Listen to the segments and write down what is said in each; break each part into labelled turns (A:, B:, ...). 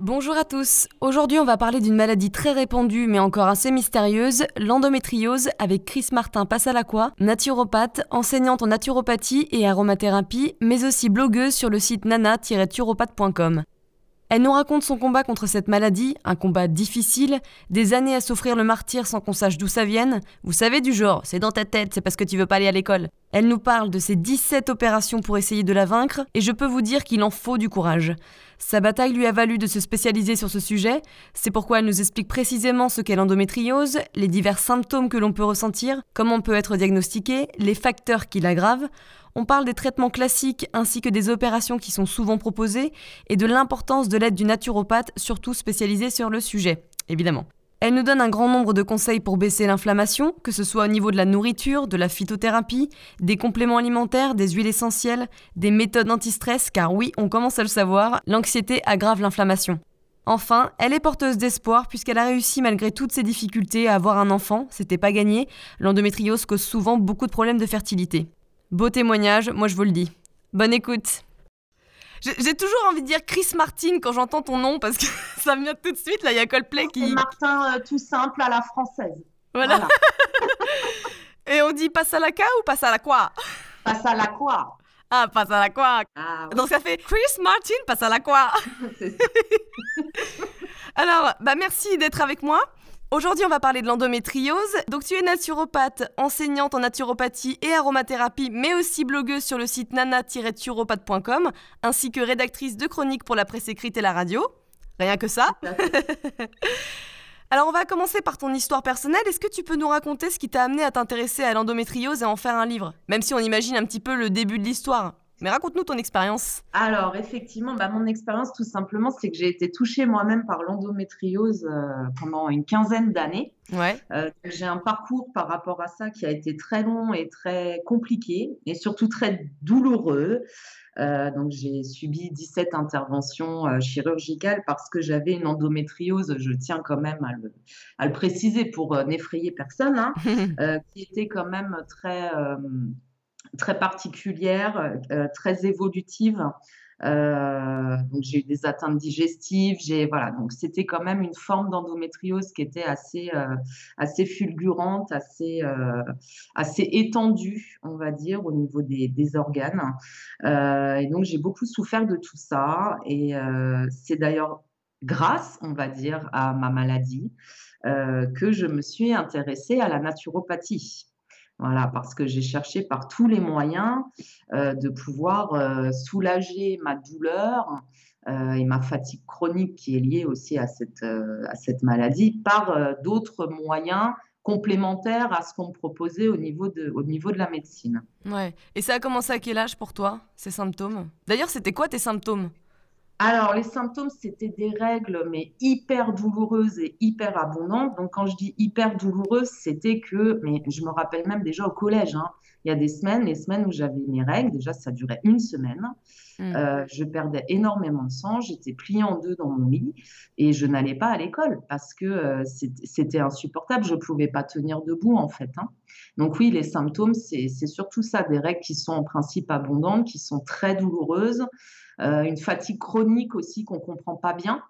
A: Bonjour à tous. Aujourd'hui, on va parler d'une maladie très répandue mais encore assez mystérieuse, l'endométriose avec Chris Martin Passalaqua, naturopathe, enseignante en naturopathie et aromathérapie, mais aussi blogueuse sur le site nana-turopathe.com. Elle nous raconte son combat contre cette maladie, un combat difficile, des années à souffrir le martyr sans qu'on sache d'où ça vienne. Vous savez du genre, c'est dans ta tête, c'est parce que tu veux pas aller à l'école. Elle nous parle de ses 17 opérations pour essayer de la vaincre, et je peux vous dire qu'il en faut du courage. Sa bataille lui a valu de se spécialiser sur ce sujet, c'est pourquoi elle nous explique précisément ce qu'est l'endométriose, les divers symptômes que l'on peut ressentir, comment on peut être diagnostiqué, les facteurs qui l'aggravent. On parle des traitements classiques ainsi que des opérations qui sont souvent proposées et de l'importance de l'aide du naturopathe, surtout spécialisé sur le sujet, évidemment. Elle nous donne un grand nombre de conseils pour baisser l'inflammation, que ce soit au niveau de la nourriture, de la phytothérapie, des compléments alimentaires, des huiles essentielles, des méthodes anti-stress, car oui, on commence à le savoir, l'anxiété aggrave l'inflammation. Enfin, elle est porteuse d'espoir puisqu'elle a réussi malgré toutes ses difficultés à avoir un enfant, c'était pas gagné, l'endométriose cause souvent beaucoup de problèmes de fertilité. Beau témoignage, moi je vous le dis. Bonne écoute. J'ai toujours envie de dire Chris Martin quand j'entends ton nom parce que ça me vient tout de suite. Là, il y a Coldplay qui.
B: Martin euh, tout simple à la française.
A: Voilà. Et on dit passe à la K ou passe à la quoi?
B: Passe à la quoi?
A: Ah, passe à la quoi ah, Donc ça fait Chris Martin passe à la quoi Alors, bah merci d'être avec moi. Aujourd'hui, on va parler de l'endométriose. Donc, tu es naturopathe, enseignante en naturopathie et aromathérapie, mais aussi blogueuse sur le site nana-turopathe.com, ainsi que rédactrice de chroniques pour la presse écrite et la radio. Rien que ça. Alors, on va commencer par ton histoire personnelle. Est-ce que tu peux nous raconter ce qui t'a amené à t'intéresser à l'endométriose et en faire un livre? Même si on imagine un petit peu le début de l'histoire. Mais raconte-nous ton expérience.
B: Alors, effectivement, bah, mon expérience, tout simplement, c'est que j'ai été touchée moi-même par l'endométriose euh, pendant une quinzaine d'années.
A: Ouais.
B: Euh, j'ai un parcours par rapport à ça qui a été très long et très compliqué et surtout très douloureux. Euh, donc, j'ai subi 17 interventions chirurgicales parce que j'avais une endométriose, je tiens quand même à le, préciser pour n'effrayer personne, hein, qui était quand même très très particulière, euh, très évolutive. Euh, donc j'ai eu des atteintes digestives, j'ai voilà donc c'était quand même une forme d'endométriose qui était assez euh, assez fulgurante, assez assez étendue, on va dire au niveau des, des organes. et donc j'ai beaucoup souffert de tout ça et c'est d'ailleurs grâce, on va dire, à ma maladie que je me suis intéressée à la naturopathie. Voilà, parce que j'ai cherché par tous les moyens euh, de pouvoir euh, soulager ma douleur euh, et ma fatigue chronique qui est liée aussi à cette, à cette maladie par d'autres moyens complémentaires à ce qu'on me proposait au niveau de, au niveau de la médecine.
A: Ouais. Et ça a commencé à quel âge pour toi, ces symptômes? D'ailleurs, c'était quoi tes symptômes?
B: Alors, les symptômes, c'était des règles, mais hyper douloureuses et hyper abondantes. Donc, quand je dis hyper douloureuses, c'était que, mais je me rappelle même déjà au collège, hein, il y a des semaines, les semaines où j'avais mes règles, déjà, ça durait une semaine. Mmh. Euh, je perdais énormément de sang, j'étais pliée en deux dans mon lit et je n'allais pas à l'école parce que euh, c'était insupportable. Je ne pouvais pas tenir debout, en fait. Hein. Donc, oui, les symptômes, c'est surtout ça, des règles qui sont en principe abondantes, qui sont très douloureuses. Euh, une fatigue chronique aussi qu'on ne comprend pas bien.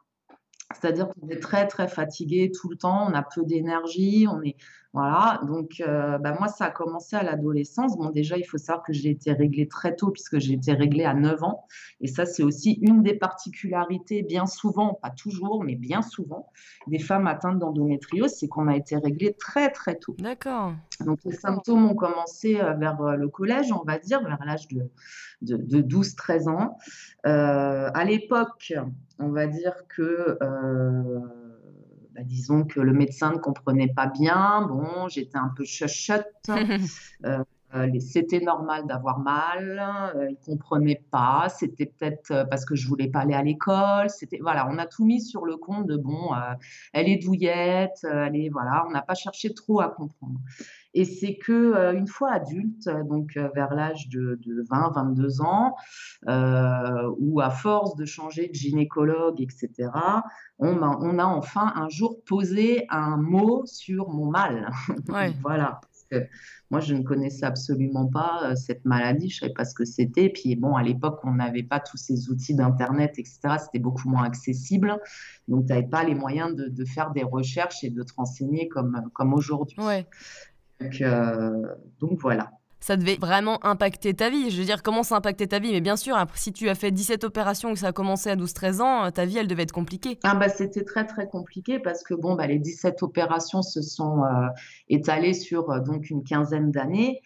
B: C'est-à-dire qu'on est très très fatigué tout le temps, on a peu d'énergie, on est voilà. Donc euh, bah, moi ça a commencé à l'adolescence. Bon déjà il faut savoir que j'ai été réglée très tôt puisque j'ai été réglée à 9 ans et ça c'est aussi une des particularités bien souvent, pas toujours mais bien souvent des femmes atteintes d'endométriose, c'est qu'on a été réglé très très tôt.
A: D'accord.
B: Donc les symptômes ont commencé euh, vers euh, le collège, on va dire vers l'âge de, de, 12-13 ans. à l'époque, on va dire que euh, disons que le médecin ne comprenait pas bien. Bon, j'étais un peu chuchote. Euh, c'était normal d'avoir mal, euh, ils comprenaient pas, c'était peut-être euh, parce que je voulais pas aller à l'école, c'était voilà, on a tout mis sur le compte de bon, elle est douillette, elle est voilà, on n'a pas cherché trop à comprendre. Et c'est que une fois adulte, donc vers l'âge de, 20, 22 ans, ou à force de changer de gynécologue, etc., on a, on a enfin un jour posé un mot sur mon mal. voilà moi, je ne connaissais absolument pas euh, cette maladie, je ne savais pas ce que c'était. Puis bon, à l'époque, on n'avait pas tous ces outils d'Internet, etc. C'était beaucoup moins accessible. Donc, tu n'avais pas les moyens de, faire des recherches et de te renseigner comme, comme aujourd'hui.
A: Ouais.
B: Donc, euh, donc, voilà
A: ça devait vraiment impacter ta vie. Je veux dire, comment ça impactait ta vie? Mais bien sûr, si tu as fait 17 opérations et que ça a commencé à 12-13 ans, euh, ta vie, elle devait être compliquée.
B: Ah bah, C'était très, très compliqué parce que bon, bah, les 17 opérations se sont euh, étalées sur euh, donc une quinzaine d'années.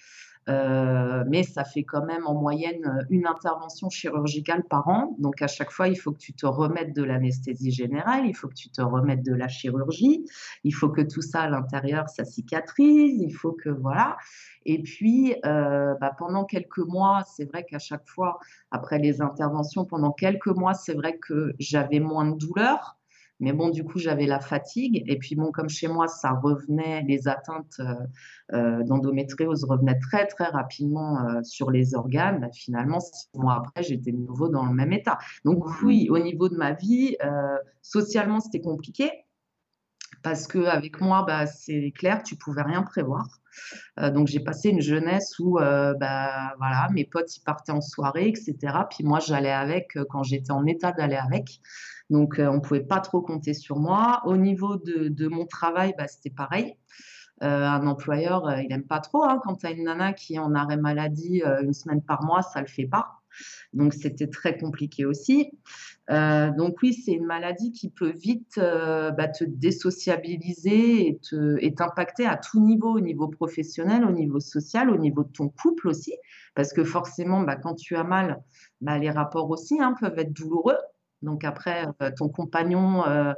B: Euh, mais ça fait quand même en moyenne euh, une intervention chirurgicale par an. Donc à chaque fois, il faut que tu te remettes de l'anesthésie générale, il faut que tu te remettes de la chirurgie, il faut que tout ça à l'intérieur, ça cicatrise, il faut que voilà. Et puis euh, bah, pendant quelques mois, c'est vrai qu'à chaque fois, après les interventions, pendant quelques mois, c'est vrai que j'avais moins de douleur. Mais bon, du coup, j'avais la fatigue. Et puis, bon, comme chez moi, ça revenait, les atteintes euh, euh, d'endométriose revenaient très, très rapidement euh, sur les organes. Bah, finalement, six mois après, j'étais de nouveau dans le même état. Donc, oui, au niveau de ma vie, socialement, c'était compliqué. Parce qu'avec moi, bah, c'est clair, tu pouvais rien prévoir. donc j'ai passé une jeunesse où bah, voilà, mes potes ils partaient en soirée, etc. Puis moi j'allais avec quand j'étais en état d'aller avec. Donc, euh, on ne pouvait pas trop compter sur moi. Au niveau de, mon travail, bah, c'était pareil. Euh, un employeur, euh, il n'aime pas trop. Hein. quand tu as une nana qui est en arrêt maladie une semaine par mois, ça ne le fait pas. Donc, c'était très compliqué aussi. donc, oui, c'est une maladie qui peut vite bah, te désociabiliser et t'impacter à tout niveau, au niveau professionnel, au niveau social, au niveau de ton couple aussi. Parce que forcément, bah, quand tu as mal, les rapports aussi hein, peuvent être douloureux. Donc après, euh, ton compagnon euh,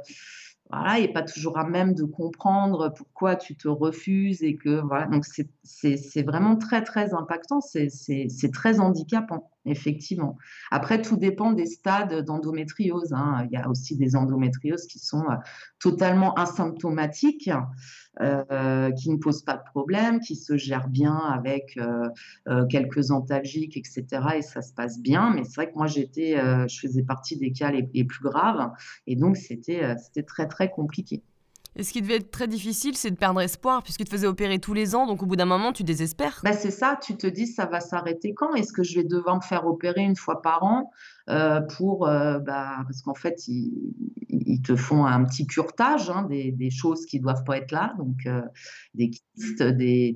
B: voilà, n'est pas toujours à même de comprendre pourquoi tu te refuses et que voilà. Donc c'est vraiment très très impactant, c'est très handicapant effectivement. Après, tout dépend des stades d'endométriose. Hein. Il y a aussi des endométrioses qui sont euh, totalement asymptomatiques, euh, qui ne posent pas de problème, qui se gèrent bien avec euh, quelques antalgiques, etc. Et ça se passe bien. Mais c'est vrai que moi, j'étais, je faisais partie des cas les, les plus graves. Et donc, c'était très, très compliqué.
A: Et ce qui devait être très difficile, c'est de perdre espoir, puisque tu te faisais opérer tous les ans, donc au bout d'un moment, tu désespères.
B: Bah c'est ça, tu te dis, ça va s'arrêter quand? Est-ce que je vais devoir me faire opérer une fois par an euh, pour, bah, parce qu'en fait, ils, te font un petit curtage hein, des, choses qui doivent pas être là, donc euh, des kystes, des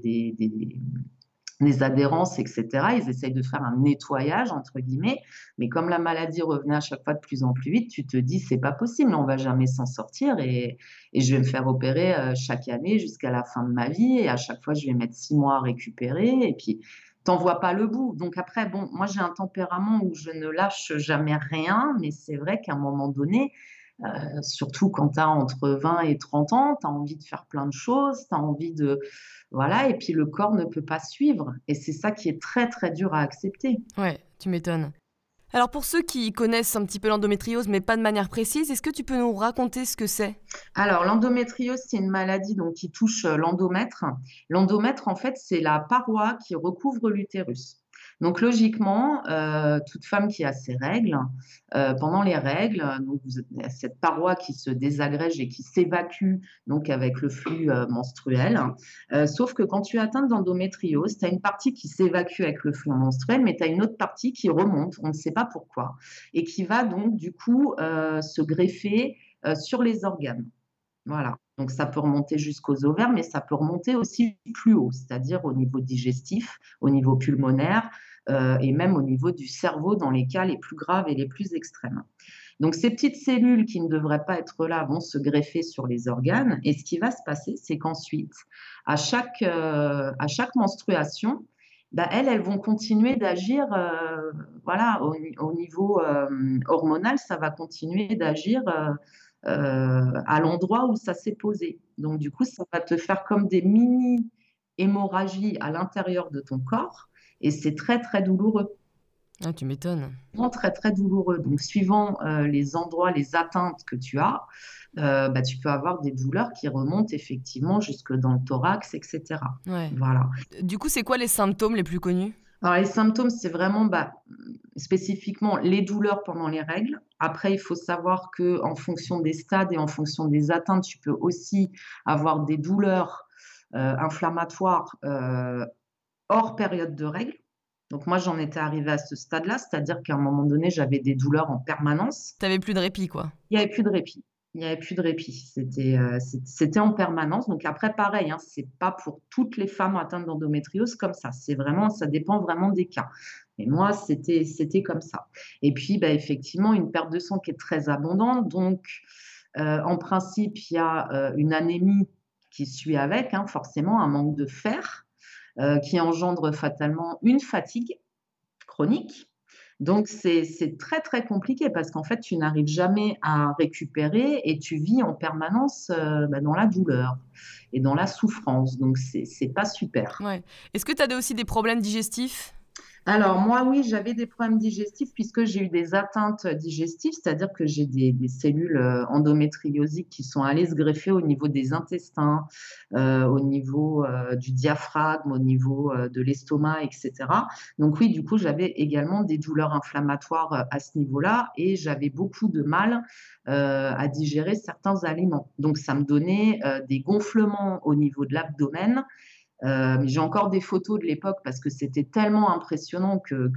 B: des adhérences, etc. Ils essayent de faire un nettoyage, entre guillemets. Mais comme la maladie revenait à chaque fois de plus en plus vite, tu te dis, c'est pas possible, on va jamais s'en sortir et, je vais me faire opérer euh, chaque année jusqu'à la fin de ma vie. Et à chaque fois, je vais mettre six mois à récupérer. Et puis, t'en vois pas le bout. Donc après, bon, moi, j'ai un tempérament où je ne lâche jamais rien. Mais c'est vrai qu'à un moment donné, euh, surtout quand tu as entre 20 et 30 ans, tu as envie de faire plein de choses, tu as envie de... Voilà, et puis le corps ne peut pas suivre. Et c'est ça qui est très, très dur à accepter.
A: Ouais, tu m'étonnes. Alors pour ceux qui connaissent un petit peu l'endométriose, mais pas de manière précise, est-ce que tu peux nous raconter ce que c'est?
B: Alors l'endométriose, c'est une maladie donc, qui touche euh, l'endomètre. L'endomètre, en fait, c'est la paroi qui recouvre l'utérus. Donc logiquement, euh, toute femme qui a ses règles, euh, pendant les règles, cette paroi qui se désagrège et qui s'évacue donc avec le flux euh, menstruel. sauf que quand tu es atteinte d'endométriose, tu as une partie qui s'évacue avec le flux menstruel, mais tu as une autre partie qui remonte, on ne sait pas pourquoi, et qui va donc du coup se greffer sur les organes. Voilà. Donc ça peut remonter jusqu'aux ovaires, mais ça peut remonter aussi plus haut, c'est-à-dire au niveau digestif, au niveau pulmonaire et même au niveau du cerveau dans les cas les plus graves et les plus extrêmes. Donc ces petites cellules qui ne devraient pas être là vont se greffer sur les organes et ce qui va se passer, c'est qu'ensuite, à chaque, euh, à chaque menstruation, bah, elles, elles vont continuer d'agir, euh, voilà, au, niveau hormonal, ça va continuer d'agir à l'endroit où ça s'est posé. Donc, du coup, ça va te faire comme des mini hémorragies à l'intérieur de ton corps et c'est très, très douloureux.
A: Ah, tu m'étonnes.
B: Très, très douloureux. Donc, suivant les endroits, les atteintes que tu as, bah, tu peux avoir des douleurs qui remontent effectivement jusque dans le thorax, etc. Voilà.
A: Du coup, c'est quoi les symptômes les plus connus?
B: Alors, les symptômes, c'est vraiment bah, spécifiquement les douleurs pendant les règles. Après, il faut savoir que en fonction des stades et en fonction des atteintes, tu peux aussi avoir des douleurs euh, inflammatoires euh, hors période de règles. Donc moi, j'en étais arrivée à ce stade-là, c'est-à-dire qu'à un moment donné, j'avais des douleurs en permanence.
A: Tu n'avais plus de répit, quoi.
B: Il n'y avait plus de répit il n'y avait plus de répit. C'était euh, c'était en permanence. Donc après, pareil, hein, c'est pas pour toutes les femmes atteintes d'endométriose comme ça. C'est vraiment, ça dépend vraiment des cas. Mais moi, c'était c'était comme ça. Et puis, bah, effectivement, une perte de sang qui est très abondante. Donc, euh, en principe, il y a euh, une anémie qui suit avec, hein, forcément, un manque de fer, qui engendre fatalement une fatigue chronique donc, c'est très, très compliqué parce qu'en fait, tu n'arrives jamais à récupérer et tu vis en permanence euh, bah, dans la douleur et dans la souffrance. Donc, c'est pas super.
A: Ouais. Est-ce que tu as aussi des problèmes digestifs?
B: Alors moi, oui, j'avais des problèmes digestifs puisque j'ai eu des atteintes digestives, c'est-à-dire que j'ai des, cellules euh, endométriosiques qui sont allées se greffer au niveau des intestins, euh, au niveau euh, du diaphragme, au niveau de l'estomac, etc. Donc oui, du coup, j'avais également des douleurs inflammatoires à ce niveau-là et j'avais beaucoup de mal à digérer certains aliments. Donc ça me donnait des gonflements au niveau de l'abdomen euh, j'ai encore des photos de l'époque parce que c'était tellement impressionnant que,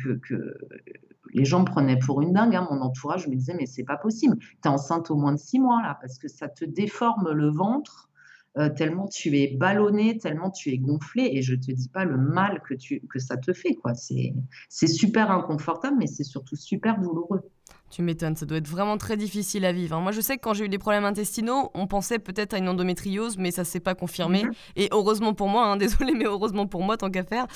B: les gens me prenaient pour une dingue. Hein. Mon entourage me disait mais c'est pas possible. Tu es enceinte au moins de six mois parce que ça te déforme le ventre. Euh, tellement tu es ballonné, tellement tu es gonflé, et je te dis pas le mal que, que ça te fait. quoi. C'est super inconfortable, mais c'est surtout super douloureux.
A: Tu m'étonnes, ça doit être vraiment très difficile à vivre. Hein. Moi, je sais que quand j'ai eu des problèmes intestinaux, on pensait peut-être à une endométriose, mais ça s'est pas confirmé. Mhm. Et heureusement pour moi, hein, désolé, mais heureusement pour moi, tant qu'à faire.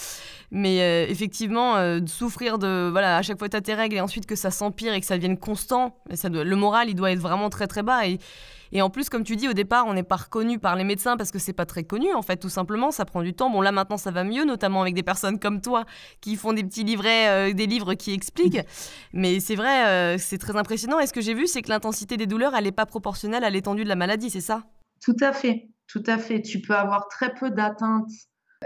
A: Mais euh, effectivement, euh, souffrir de, voilà, à chaque fois tu as tes règles et ensuite que ça s'empire et que ça devienne constant, ça doit, le moral, il doit être vraiment très très bas. Et, et en plus, comme tu dis, au départ, on n'est pas reconnu par les médecins parce que c'est pas très connu, en fait, tout simplement. Ça prend du temps. Bon, là, maintenant, ça va mieux, notamment avec des personnes comme toi qui font des petits livrets, euh, des livres qui expliquent. Mais c'est vrai, euh, c'est très impressionnant. Et ce que j'ai vu, c'est que l'intensité des douleurs, elle n'est pas proportionnelle à l'étendue de la maladie, c'est ça?
B: Tout à fait. Tout à fait. Tu peux avoir très peu d'atteintes,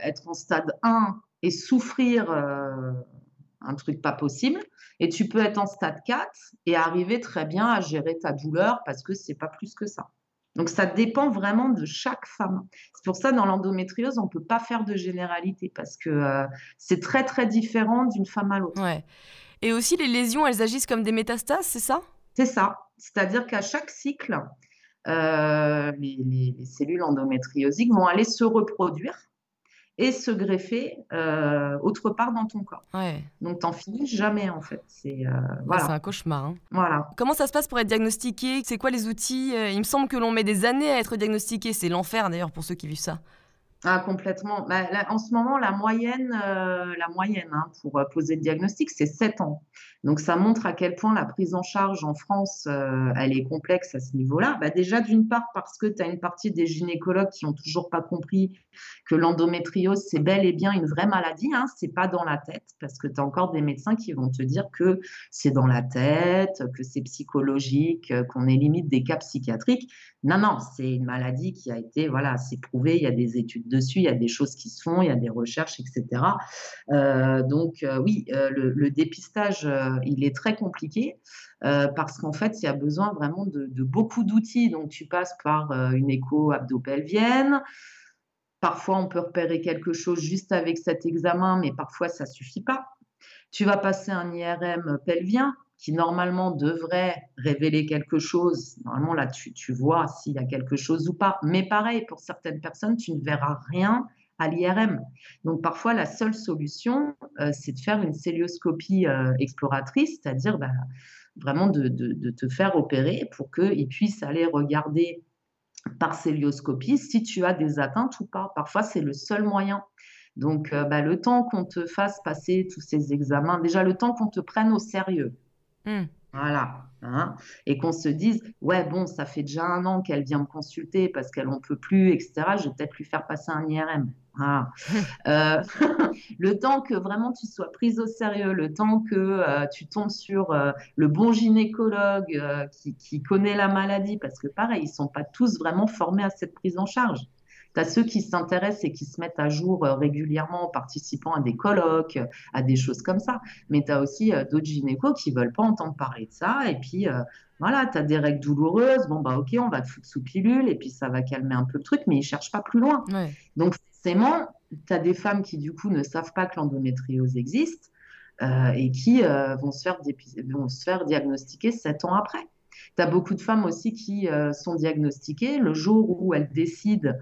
B: être en stade 1 et souffrir. Euh, un truc pas possible. Et tu peux être en stade 4 et arriver très bien à gérer ta douleur parce que c'est pas plus que ça. Donc ça dépend vraiment de chaque femme. C'est pour ça dans l'endométriose, on ne peut pas faire de généralité parce que euh, c'est très très différent d'une femme à l'autre.
A: Ouais. Et aussi les lésions, elles agissent comme des métastases, c'est ça?
B: C'est ça. C'est-à-dire qu'à chaque cycle, euh, les, les, cellules endométriosiques vont aller se reproduire et se greffer euh, autre part dans ton corps. Ouais. Donc, t'en finis jamais, en fait. C'est euh,
A: voilà. un cauchemar. Hein.
B: Voilà.
A: Comment ça se passe pour être diagnostiqué? C'est quoi les outils? Il me semble que l'on met des années à être diagnostiqué. C'est l'enfer, d'ailleurs, pour ceux qui vivent ça.
B: Ah, complètement. Bah, en ce moment, la moyenne, euh, la moyenne hein, pour euh, poser le diagnostic, c'est 7 ans. Donc, ça montre à quel point la prise en charge en France, euh, elle est complexe à ce niveau-là. Bah, déjà, d'une part, parce que tu as une partie des gynécologues qui n'ont toujours pas compris que l'endométriose, c'est bel et bien une vraie maladie. Hein, c'est pas dans la tête, parce que tu as encore des médecins qui vont te dire que c'est dans la tête, que c'est psychologique, qu'on est limite des cas psychiatriques. Non, non, c'est une maladie qui a été, voilà, c'est prouvé, il y a des études dessus, il y a des choses qui se font, il y a des recherches, etc. Euh, donc euh, oui, euh, le, dépistage, il est très compliqué parce qu'en fait, il y a besoin vraiment de, beaucoup d'outils. Donc tu passes par une écho abdo-pelvienne. Parfois, on peut repérer quelque chose juste avec cet examen, mais parfois, ça suffit pas. Tu vas passer un IRM pelvien qui normalement devrait révéler quelque chose. Normalement, là, tu, tu vois s'il y a quelque chose ou pas. Mais pareil, pour certaines personnes, tu ne verras rien à l'IRM. Donc parfois, la seule solution, euh, c'est de faire une célioscopie euh, exploratrice, c'est-à-dire bah, vraiment de, de, te faire opérer pour qu'ils puissent aller regarder par célioscopie si tu as des atteintes ou pas. Parfois, c'est le seul moyen. Donc, euh, bah, le temps qu'on te fasse passer tous ces examens, déjà le temps qu'on te prenne au sérieux,
A: Hmm.
B: Voilà. Hein, et qu'on se dise, ouais, bon, ça fait déjà un an qu'elle vient me consulter parce qu'elle n'en peut plus, etc. Je vais peut-être lui faire passer un IRM. Euh, le temps que vraiment tu sois prise au sérieux, le temps que euh, tu tombes sur euh, le bon gynécologue qui, qui, connaît la maladie, parce que pareil, ils sont pas tous vraiment formés à cette prise en charge. Tu as ceux qui s'intéressent et qui se mettent à jour euh, régulièrement en participant à des colloques, à des choses comme ça. Mais tu as aussi euh, d'autres gynécos qui veulent pas entendre parler de ça. Et puis, euh, voilà, tu as des règles douloureuses. Bon, bah, ok, on va te foutre sous pilule et puis ça va calmer un peu le truc, mais ils cherchent pas plus loin. Donc, forcément, tu as des femmes qui, du coup, ne savent pas que l'endométriose existe et qui vont, se faire vont se faire diagnostiquer sept ans après. Tu as beaucoup de femmes aussi qui sont diagnostiquées le jour où elles décident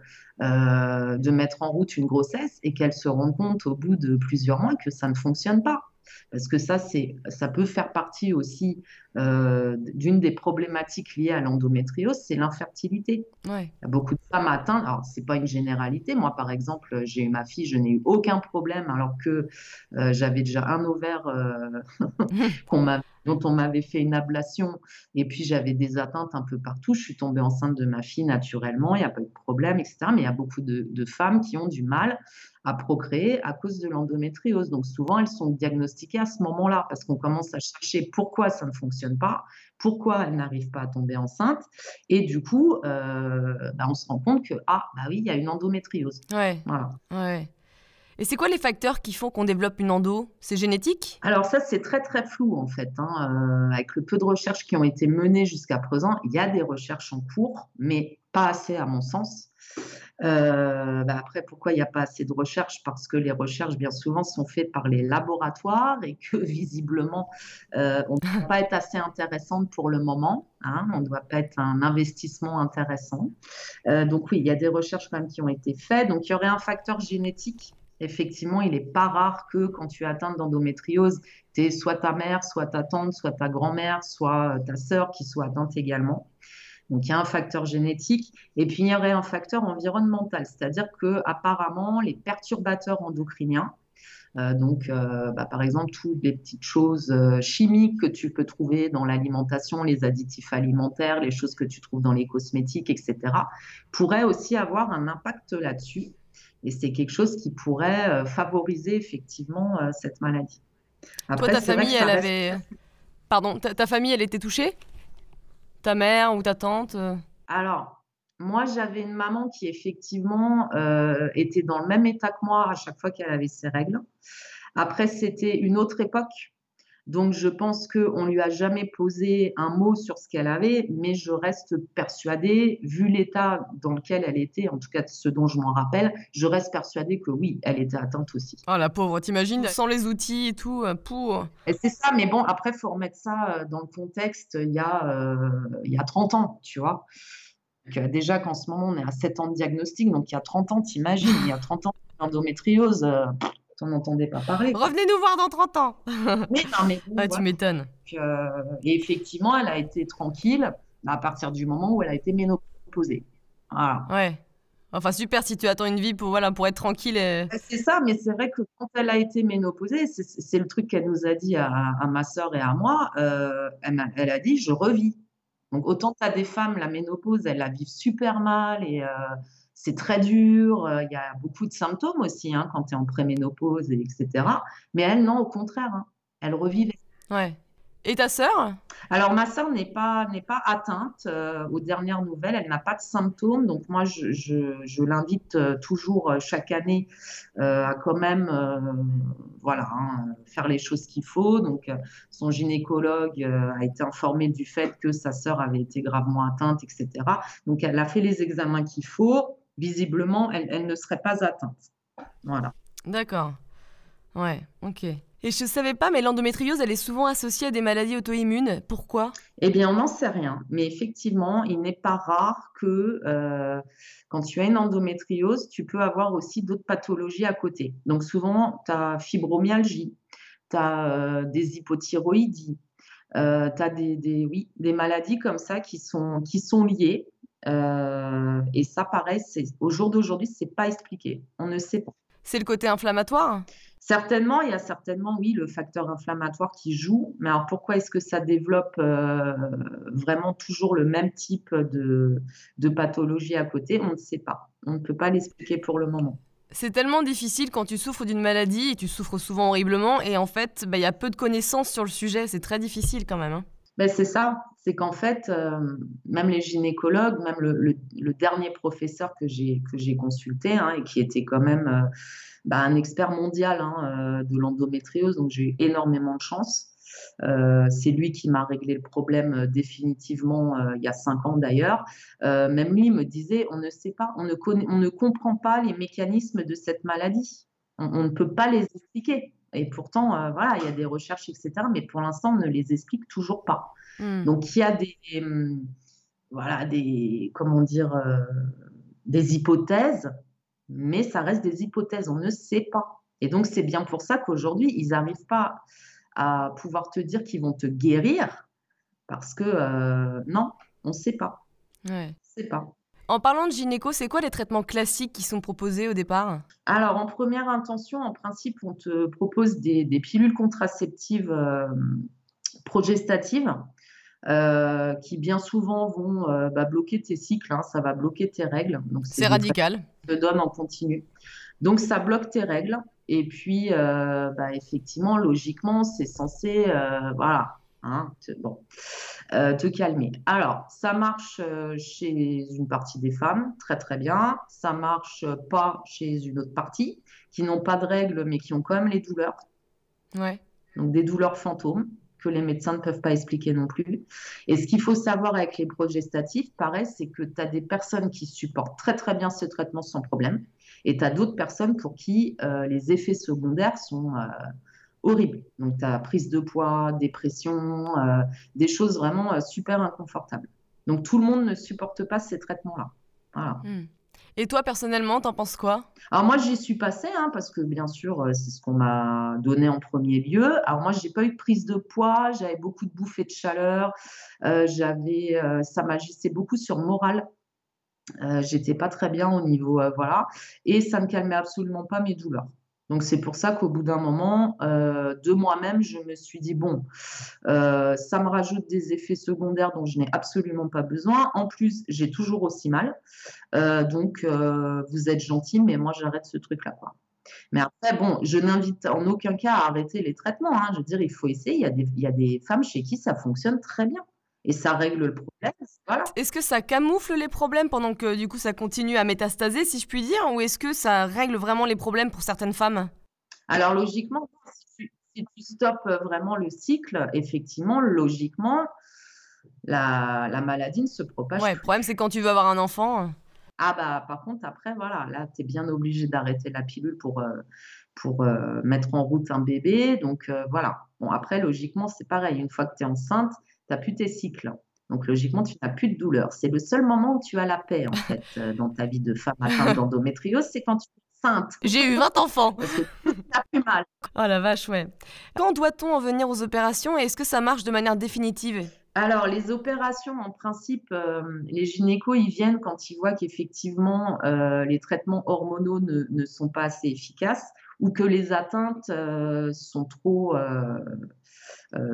B: de mettre en route une grossesse et qu'elle se rend compte au bout de plusieurs mois que ça ne fonctionne pas. Parce que ça, c'est, ça peut faire partie aussi euh, d'une des problématiques liées à l'endométriose, c'est l'infertilité. Il y a beaucoup de femmes atteintes. Alors, c'est pas une généralité. Moi, par exemple, j'ai eu ma fille, je n'ai eu aucun problème alors que euh, j'avais déjà un ovaire qu'on m'a dont on m'avait fait une ablation et puis j'avais des atteintes un peu partout. Je suis tombée enceinte de ma fille naturellement, il n'y a pas eu de problème, etc. Mais il y a beaucoup de, femmes qui ont du mal à procréer à cause de l'endométriose. Donc souvent, elles sont diagnostiquées à ce moment-là parce qu'on commence à chercher pourquoi ça ne fonctionne pas, pourquoi elles n'arrivent pas à tomber enceinte. Et du coup, euh, bah, on se rend compte que, ah, bah oui, il y a une endométriose.
A: Ouais. Voilà. Ouais. Et c'est quoi les facteurs qui font qu'on développe une endo? C'est génétique?
B: Alors ça, c'est très très flou en fait. Hein. Euh, avec le peu de recherches qui ont été menées jusqu'à présent, il y a des recherches en cours, mais pas assez à mon sens. Euh, bah, après, pourquoi il n'y a pas assez de recherches? Parce que les recherches, bien souvent, sont faites par les laboratoires et que visiblement, euh, on ne doit pas être assez intéressante pour le moment. Hein. on ne doit pas être un investissement intéressant. donc oui, il y a des recherches quand même qui ont été faites. Donc il y aurait un facteur génétique effectivement, il n'est pas rare que quand tu es atteinte d'endométriose, tu es soit ta mère, soit ta tante, soit ta grand-mère, soit ta sœur qui soit atteinte également. Donc il y a un facteur génétique et puis il y aurait un facteur environnemental, c'est-à-dire que apparemment les perturbateurs endocriniens, euh, donc euh, bah, par exemple toutes les petites choses euh, chimiques que tu peux trouver dans l'alimentation, les additifs alimentaires, les choses que tu trouves dans les cosmétiques, etc., pourraient aussi avoir un impact là-dessus et c'est quelque chose qui pourrait euh, favoriser effectivement euh, cette maladie.
A: Après, Toi, ta famille, elle avait. Pardon, ta, famille, elle était touchée? Ta mère ou ta tante euh?
B: Alors, moi, j'avais une maman qui effectivement était dans le même état que moi à chaque fois qu'elle avait ses règles. Après, c'était une autre époque. Donc, je pense qu'on ne lui a jamais posé un mot sur ce qu'elle avait, mais je reste persuadée, vu l'état dans lequel elle était, en tout cas ce dont je m'en rappelle, je reste persuadée que oui, elle était atteinte aussi.
A: Oh la pauvre, t'imagines, sans les outils et tout, euh, pour...
B: Et c'est ça, mais bon, après, il faut remettre ça euh, dans le contexte, il y a, euh, il y a 30 ans, tu vois. déjà qu'en ce moment, on est à 7 ans de diagnostic, donc il y a 30 ans, t'imagines, il y a 30 ans d'endométriose on n'entendait pas parler.
A: Revenez nous voir dans 30 ans.
B: mais non, mais
A: ah, tu m'étonnes.
B: Euh, et effectivement, elle a été tranquille à partir du moment où elle a été ménopausée.
A: Voilà. Ouais. Enfin, super si tu attends une vie pour, voilà, pour être tranquille.
B: Bah, c'est ça, mais c'est vrai que quand elle a été ménopausée, c'est le truc qu'elle nous a dit à, ma soeur et à moi, euh, elle, a, elle, a, dit je revis. Donc, autant tu as des femmes, la ménopause, elles la vivent super mal et. Euh, c'est très dur, euh, il y a beaucoup de symptômes aussi hein, quand tu es en préménopause, etc. Mais elle, non, au contraire, hein, elle revivait.
A: Ouais. Et ta sœur?
B: Alors, ma sœur n'est pas, n'est pas atteinte. Euh, aux dernières nouvelles, elle n'a pas de symptômes. Donc, moi, je, je, l'invite euh, toujours chaque année à quand même voilà, hein, faire les choses qu'il faut. Donc, son gynécologue a été informé du fait que sa sœur avait été gravement atteinte, etc. Donc, elle a fait les examens qu'il faut visiblement, elle, ne serait pas atteinte. Voilà.
A: D'accord. Ouais, ok. Et je ne savais pas, mais l'endométriose, elle est souvent associée à des maladies auto-immunes. Pourquoi?
B: Eh bien, on n'en sait rien. Mais effectivement, il n'est pas rare que euh, quand tu as une endométriose, tu peux avoir aussi d'autres pathologies à côté. Donc, souvent, tu as fibromyalgie, tu as euh, des hypothyroïdies, euh, tu as des, des, oui, des maladies comme ça qui sont, qui sont liées euh, et ça, pareil, au jour d'aujourd'hui, c'est pas expliqué. On ne sait pas.
A: C'est le côté inflammatoire?
B: Certainement, il y a certainement, oui, le facteur inflammatoire qui joue, mais alors pourquoi est-ce que ça développe euh, vraiment toujours le même type de, de pathologie à côté? On ne sait pas. On ne peut pas l'expliquer pour le moment.
A: C'est tellement difficile quand tu souffres d'une maladie et tu souffres souvent horriblement et en fait, bah, il y a peu de connaissances sur le sujet. C'est très difficile quand même. Hein.
B: Ben, c'est ça, c'est qu'en fait, euh, même les gynécologues, même le, dernier professeur que j'ai consulté hein, et qui était quand même euh, bah, un expert mondial hein, euh, de l'endométriose, donc j'ai eu énormément de chance. c'est lui qui m'a réglé le problème définitivement il y a cinq ans d'ailleurs. même lui me disait, on ne sait pas, on ne, on ne comprend pas les mécanismes de cette maladie. on ne peut pas les expliquer. Et pourtant, euh, voilà, il y a des recherches, etc. Mais pour l'instant, on ne les explique toujours pas. Hmm. Donc, il y a des, hum, voilà, des, comment dire, euh, des hypothèses, mais ça reste des hypothèses. On ne sait pas. Et donc, c'est bien pour ça qu'aujourd'hui, ils n'arrivent pas à pouvoir te dire qu'ils vont te guérir, parce que euh, non, on ne sait pas.
A: Ouais.
B: On sait pas.
A: En parlant de gynéco, c'est quoi les traitements classiques qui sont proposés au départ?
B: Alors, en première intention, en principe, on te propose des, pilules contraceptives euh, progestatives. Euh, qui bien souvent vont euh, bah, bloquer tes cycles, hein, ça va bloquer tes règles.
A: C'est radical.
B: Donne en continu. Donc ça bloque tes règles. Et puis, bah, effectivement, logiquement, c'est censé, voilà, Hein, bon, euh, te calmer. Alors, ça marche euh, chez une partie des femmes, très très bien. Ça marche pas chez une autre partie, qui n'ont pas de règles, mais qui ont quand même les douleurs.
A: Ouais.
B: Donc, des douleurs fantômes que les médecins ne peuvent pas expliquer non plus. Et ce qu'il faut savoir avec les progestatifs, pareil, c'est que tu as des personnes qui supportent très très bien ce traitement sans problème, et tu as d'autres personnes pour qui euh, les effets secondaires sont horrible. Donc, tu as prise de poids, dépression, euh, des choses vraiment euh, super inconfortables. Donc, tout le monde ne supporte pas ces traitements-là. Voilà.
A: Hmm. Et toi, personnellement, t'en penses quoi?
B: Alors moi, j'y suis passée, hein, parce que bien sûr, euh, c'est ce qu'on m'a donné en premier lieu. Alors moi, j'ai pas eu de prise de poids, j'avais beaucoup de bouffées de chaleur, j'avais, ça m'agissait beaucoup sur moral. J'étais pas très bien au niveau, voilà, et ça ne calmait absolument pas mes douleurs. Donc c'est pour ça qu'au bout d'un moment, euh, de moi-même, je me suis dit, bon, euh, ça me rajoute des effets secondaires dont je n'ai absolument pas besoin. En plus, j'ai toujours aussi mal. Euh, donc, vous êtes gentil, mais moi, j'arrête ce truc-là. Mais après, bon, je n'invite en aucun cas à arrêter les traitements. Hein. Je veux dire, il faut essayer. Il y a des femmes chez qui ça fonctionne très bien et ça règle le problème. Voilà.
A: Est-ce que ça camoufle les problèmes pendant que du coup ça continue à métastaser, si je puis dire, ou est-ce que ça règle vraiment les problèmes pour certaines femmes?
B: Alors logiquement, si tu, stoppes vraiment le cycle, effectivement, logiquement, la, la maladie ne se propage
A: ouais, Le problème, c'est quand tu veux avoir un enfant.
B: Ah bah par contre, après, voilà, là, tu es bien obligé d'arrêter la pilule pour, euh, pour euh, mettre en route un bébé. Donc euh, voilà. Bon, après, logiquement, c'est pareil. Une fois que tu es enceinte, tu n'as plus tes cycles. Donc logiquement, tu n'as plus de douleur. C'est le seul moment où tu as la paix, en fait, euh, dans ta vie de femme atteinte d'endométriose, c'est quand tu es enceinte.
A: J'ai eu 20 enfants.
B: Parce que tu as plus mal.
A: Oh la vache, ouais. Quand doit-on en venir aux opérations et est-ce que ça marche de manière définitive?
B: Alors, les opérations, en principe, euh, les gynécos, ils viennent quand ils voient qu'effectivement, euh, les traitements hormonaux ne, ne, sont pas assez efficaces ou que les atteintes sont trop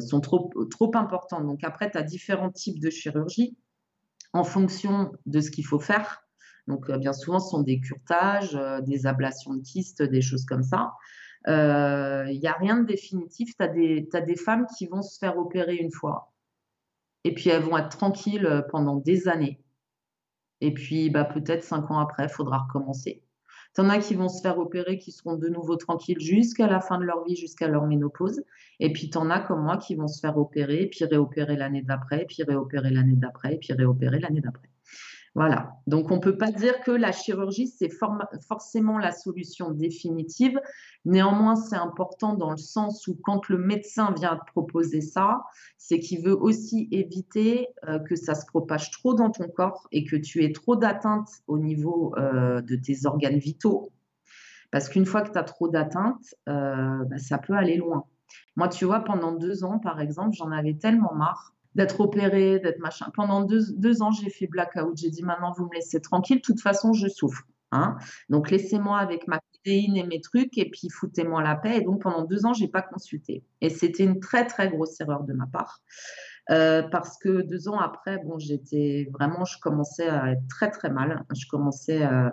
B: sont trop, trop importantes. Donc après, tu as différents types de chirurgie en fonction de ce qu'il faut faire. Donc euh, bien souvent, ce sont des curetages, euh, des ablations de kystes, des choses comme ça. Il n'y a rien de définitif. Tu as, as, des femmes qui vont se faire opérer une fois. Et puis elles vont être tranquilles pendant des années. Et puis bah, peut-être cinq ans après, il faudra recommencer. T'en as qui vont se faire opérer, qui seront de nouveau tranquilles jusqu'à la fin de leur vie, jusqu'à leur ménopause. Et puis t'en as comme moi qui vont se faire opérer, puis réopérer l'année d'après, puis réopérer l'année d'après, puis réopérer l'année d'après. Voilà. Donc, on ne peut pas dire que la chirurgie, c'est forcément la solution définitive. Néanmoins, c'est important dans le sens où quand le médecin vient te proposer ça, c'est qu'il veut aussi éviter euh, que ça se propage trop dans ton corps et que tu aies trop d'atteintes au niveau euh, de tes organes vitaux. Parce qu'une fois que tu as trop d'atteintes, euh, bah, ça peut aller loin. Moi, tu vois, pendant deux ans, par exemple, j'en avais tellement marre d'être opéré, d'être machin. Pendant deux, ans, j'ai fait blackout. J'ai dit maintenant, vous me laissez tranquille. De toute façon, je souffre. Hein. Donc, laissez-moi avec ma protéine et mes trucs, et puis foutez-moi la paix. Et donc, pendant deux ans, je n'ai pas consulté. Et c'était une très, très grosse erreur de ma part. Euh, parce que deux ans après, bon, j'étais vraiment, je commençais à être très très mal. Je commençais euh,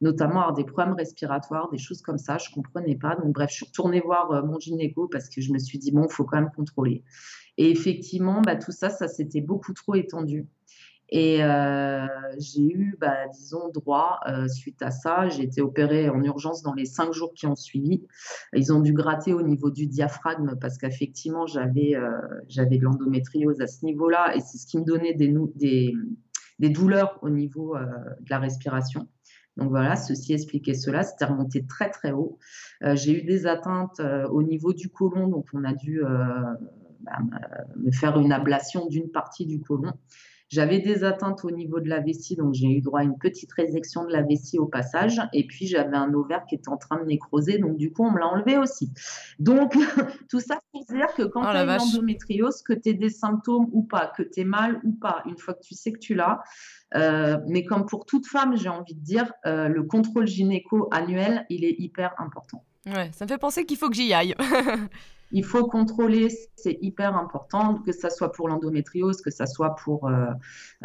B: notamment à avoir des problèmes respiratoires, des choses comme ça. Je comprenais pas. Donc bref, je suis retournée voir euh, mon gynéco parce que je me suis dit bon, faut quand même contrôler. Et effectivement, bah, tout ça, ça s'était beaucoup trop étendu. Et euh, j'ai eu, bah, disons, droit euh, suite à ça. J'ai été opérée en urgence dans les cinq jours qui ont suivi. Ils ont dû gratter au niveau du diaphragme parce qu'effectivement, j'avais euh, j'avais de l'endométriose à ce niveau-là et c'est ce qui me donnait des, des, des douleurs au niveau de la respiration. Donc voilà, ceci expliquait cela. C'était remonté très très haut. j'ai eu des atteintes au niveau du côlon, donc on a dû bah, me faire une ablation d'une partie du côlon. J'avais des atteintes au niveau de la vessie, donc j'ai eu droit à une petite résection de la vessie au passage. Et puis j'avais un ovaire qui était en train de nécroser, donc du coup on me l'a enlevé aussi. Donc tout ça pour dire que quand oh tu as une endométriose, que tu aies des symptômes ou pas, que tu es mal ou pas, une fois que tu sais que tu l'as, euh, mais comme pour toute femme, j'ai envie de dire, euh, le contrôle gynéco annuel, il est hyper important.
A: Ouais, ça me fait penser qu'il faut que j'y aille.
B: il faut contrôler, c'est hyper important, que ce soit pour l'endométriose, que ce soit pour euh,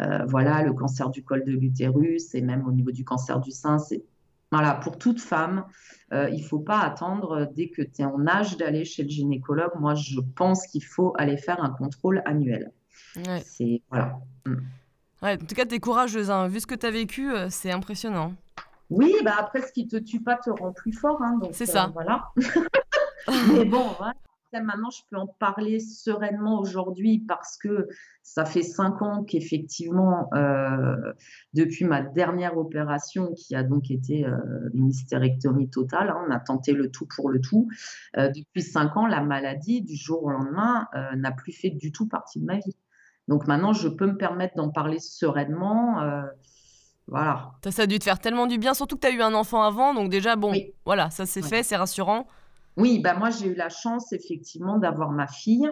B: euh, voilà, le cancer du col de l'utérus et même au niveau du cancer du sein. C'est voilà, pour toute femme, euh, il ne faut pas attendre dès que tu es en âge d'aller chez le gynécologue. Moi, je pense qu'il faut aller faire un contrôle annuel. C'est voilà. Mm.
A: en tout cas, tu es courageuse. Hein. Vu ce que tu as vécu, c'est impressionnant.
B: Oui, bah après, ce qui te tue pas te rend plus fort. Hein,
A: c'est ça.
B: voilà. Mais bon, voilà maintenant, je peux en parler sereinement aujourd'hui parce que ça fait cinq ans qu'effectivement, euh, depuis ma dernière opération, qui a donc été euh, une hystérectomie totale, hein, on a tenté le tout pour le tout. Euh, depuis cinq ans, la maladie, du jour au lendemain, n'a plus fait du tout partie de ma vie. Donc maintenant, je peux me permettre d'en parler sereinement. voilà.
A: Ça, a dû te faire tellement du bien, surtout que tu as eu un enfant avant, donc déjà, bon, voilà, ça s'est fait, c'est rassurant.
B: Oui, bah moi j'ai eu la chance effectivement d'avoir ma fille,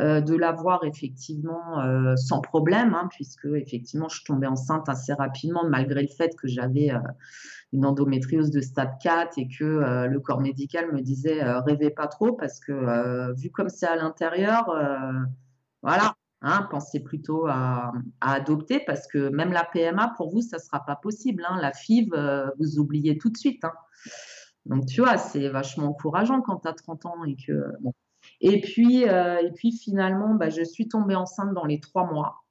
B: euh, de l'avoir effectivement euh, sans problème, hein, puisque effectivement je tombais enceinte assez rapidement malgré le fait que j'avais euh, une endométriose de stade 4 et que le corps médical me disait rêvez pas trop parce que vu comme c'est à l'intérieur, voilà, hein, pensez plutôt à, adopter parce que même la PMA pour vous ça sera pas possible, hein. la FIV vous oubliez tout de suite. Donc, tu vois, c'est vachement encourageant quand tu as 30 ans et que. Et puis, euh, et puis finalement, bah, je suis tombée enceinte dans les trois mois,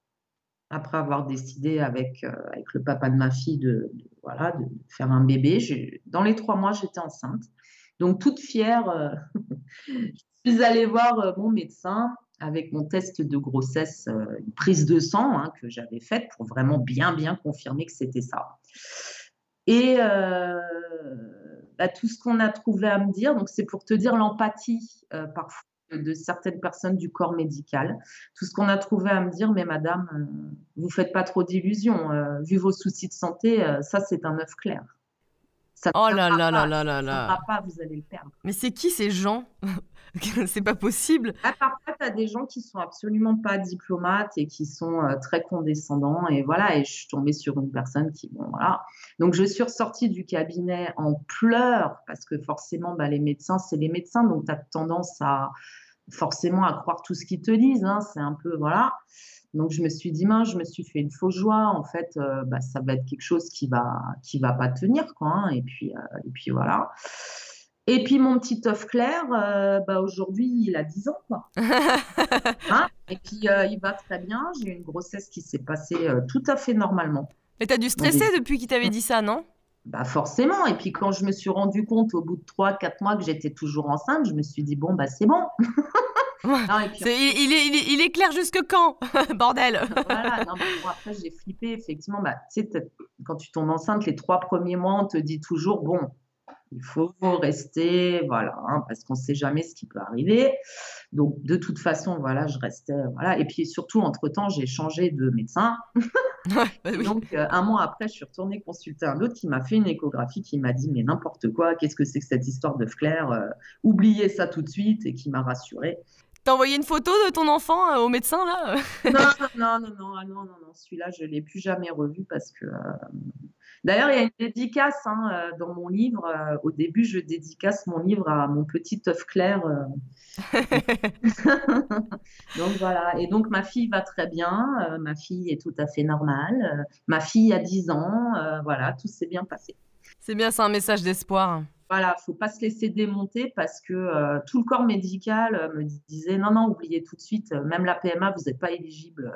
B: après avoir décidé avec, euh, avec le papa de ma fille de, voilà, de faire un bébé. Dans les trois mois, j'étais enceinte. Donc, toute fière, euh, je suis allée voir mon médecin avec mon test de grossesse, une prise de sang hein, que j'avais faite pour vraiment bien, bien confirmer que c'était ça. Et tout ce qu'on a trouvé à me dire, donc c'est pour te dire l'empathie euh, parfois de certaines personnes du corps médical. Tout ce qu'on a trouvé à me dire, mais madame, euh, vous faites pas trop d'illusions. Euh, vu vos soucis de santé, ça c'est un œuf clair.
A: Ça oh là là là là là là.
B: pas, vous allez le perdre.
A: Mais c'est qui ces gens C'est pas possible.
B: À part ça, tu as des gens qui sont absolument pas diplomates et qui sont euh, très condescendants. Et voilà, et je suis tombée sur une personne qui, bon, voilà. Donc, je suis ressortie du cabinet en pleurs parce que forcément, bah, les médecins, c'est les médecins. Donc, tu as tendance à forcément à croire tout ce qu'ils te disent. Hein. C'est un peu, voilà. Donc je me suis dit, mince, je me suis fait une fausse joie. En fait, euh, bah, ça va être quelque chose qui va qui va pas tenir, quoi. Hein. Et puis euh, et puis voilà. Et puis mon petit œuf clair, euh, bah, aujourd'hui il a 10 ans, quoi. Hein et puis il va très bien. J'ai eu une grossesse qui s'est passée tout à fait normalement.
A: Mais tu as dû stresser depuis qu'il t'avait dit ça, non?
B: Bah forcément. Et puis quand je me suis rendu compte au bout de 3-4 mois que j'étais toujours enceinte, je me suis dit, bon, bah c'est bon.
A: il, est, clair jusque quand Bordel?
B: Voilà, non, après j'ai flippé, effectivement. Bah, quand tu tombes enceinte, les trois premiers mois, on te dit toujours, bon, il faut rester, voilà, hein, parce qu'on ne sait jamais ce qui peut arriver. Donc, de toute façon, voilà, je restais, voilà. Et puis surtout, entre-temps, j'ai changé de médecin. Bah donc, euh, un mois après, je suis retournée consulter un autre qui m'a fait une échographie, qui m'a dit, mais n'importe quoi, qu'est-ce que c'est que cette histoire de clair euh, Oubliez ça tout de suite, et qui m'a rassurée.
A: T'as envoyé une photo de ton enfant euh, au médecin là
B: non, non, non, non, non, non, non, Celui-là, je l'ai plus jamais revu parce que D'ailleurs, il y a une dédicace hein, euh, dans mon livre. Euh, au début, je dédicace mon livre à mon petit œuf clair. Euh. donc voilà. Et donc ma fille va très bien. ma fille est tout à fait normale. ma fille a 10 ans. voilà, tout s'est bien passé.
A: C'est bien, c'est un message d'espoir.
B: Voilà, faut pas se laisser démonter parce que tout le corps médical me disait non, non, oubliez tout de suite, même la PMA, vous n'êtes pas éligible.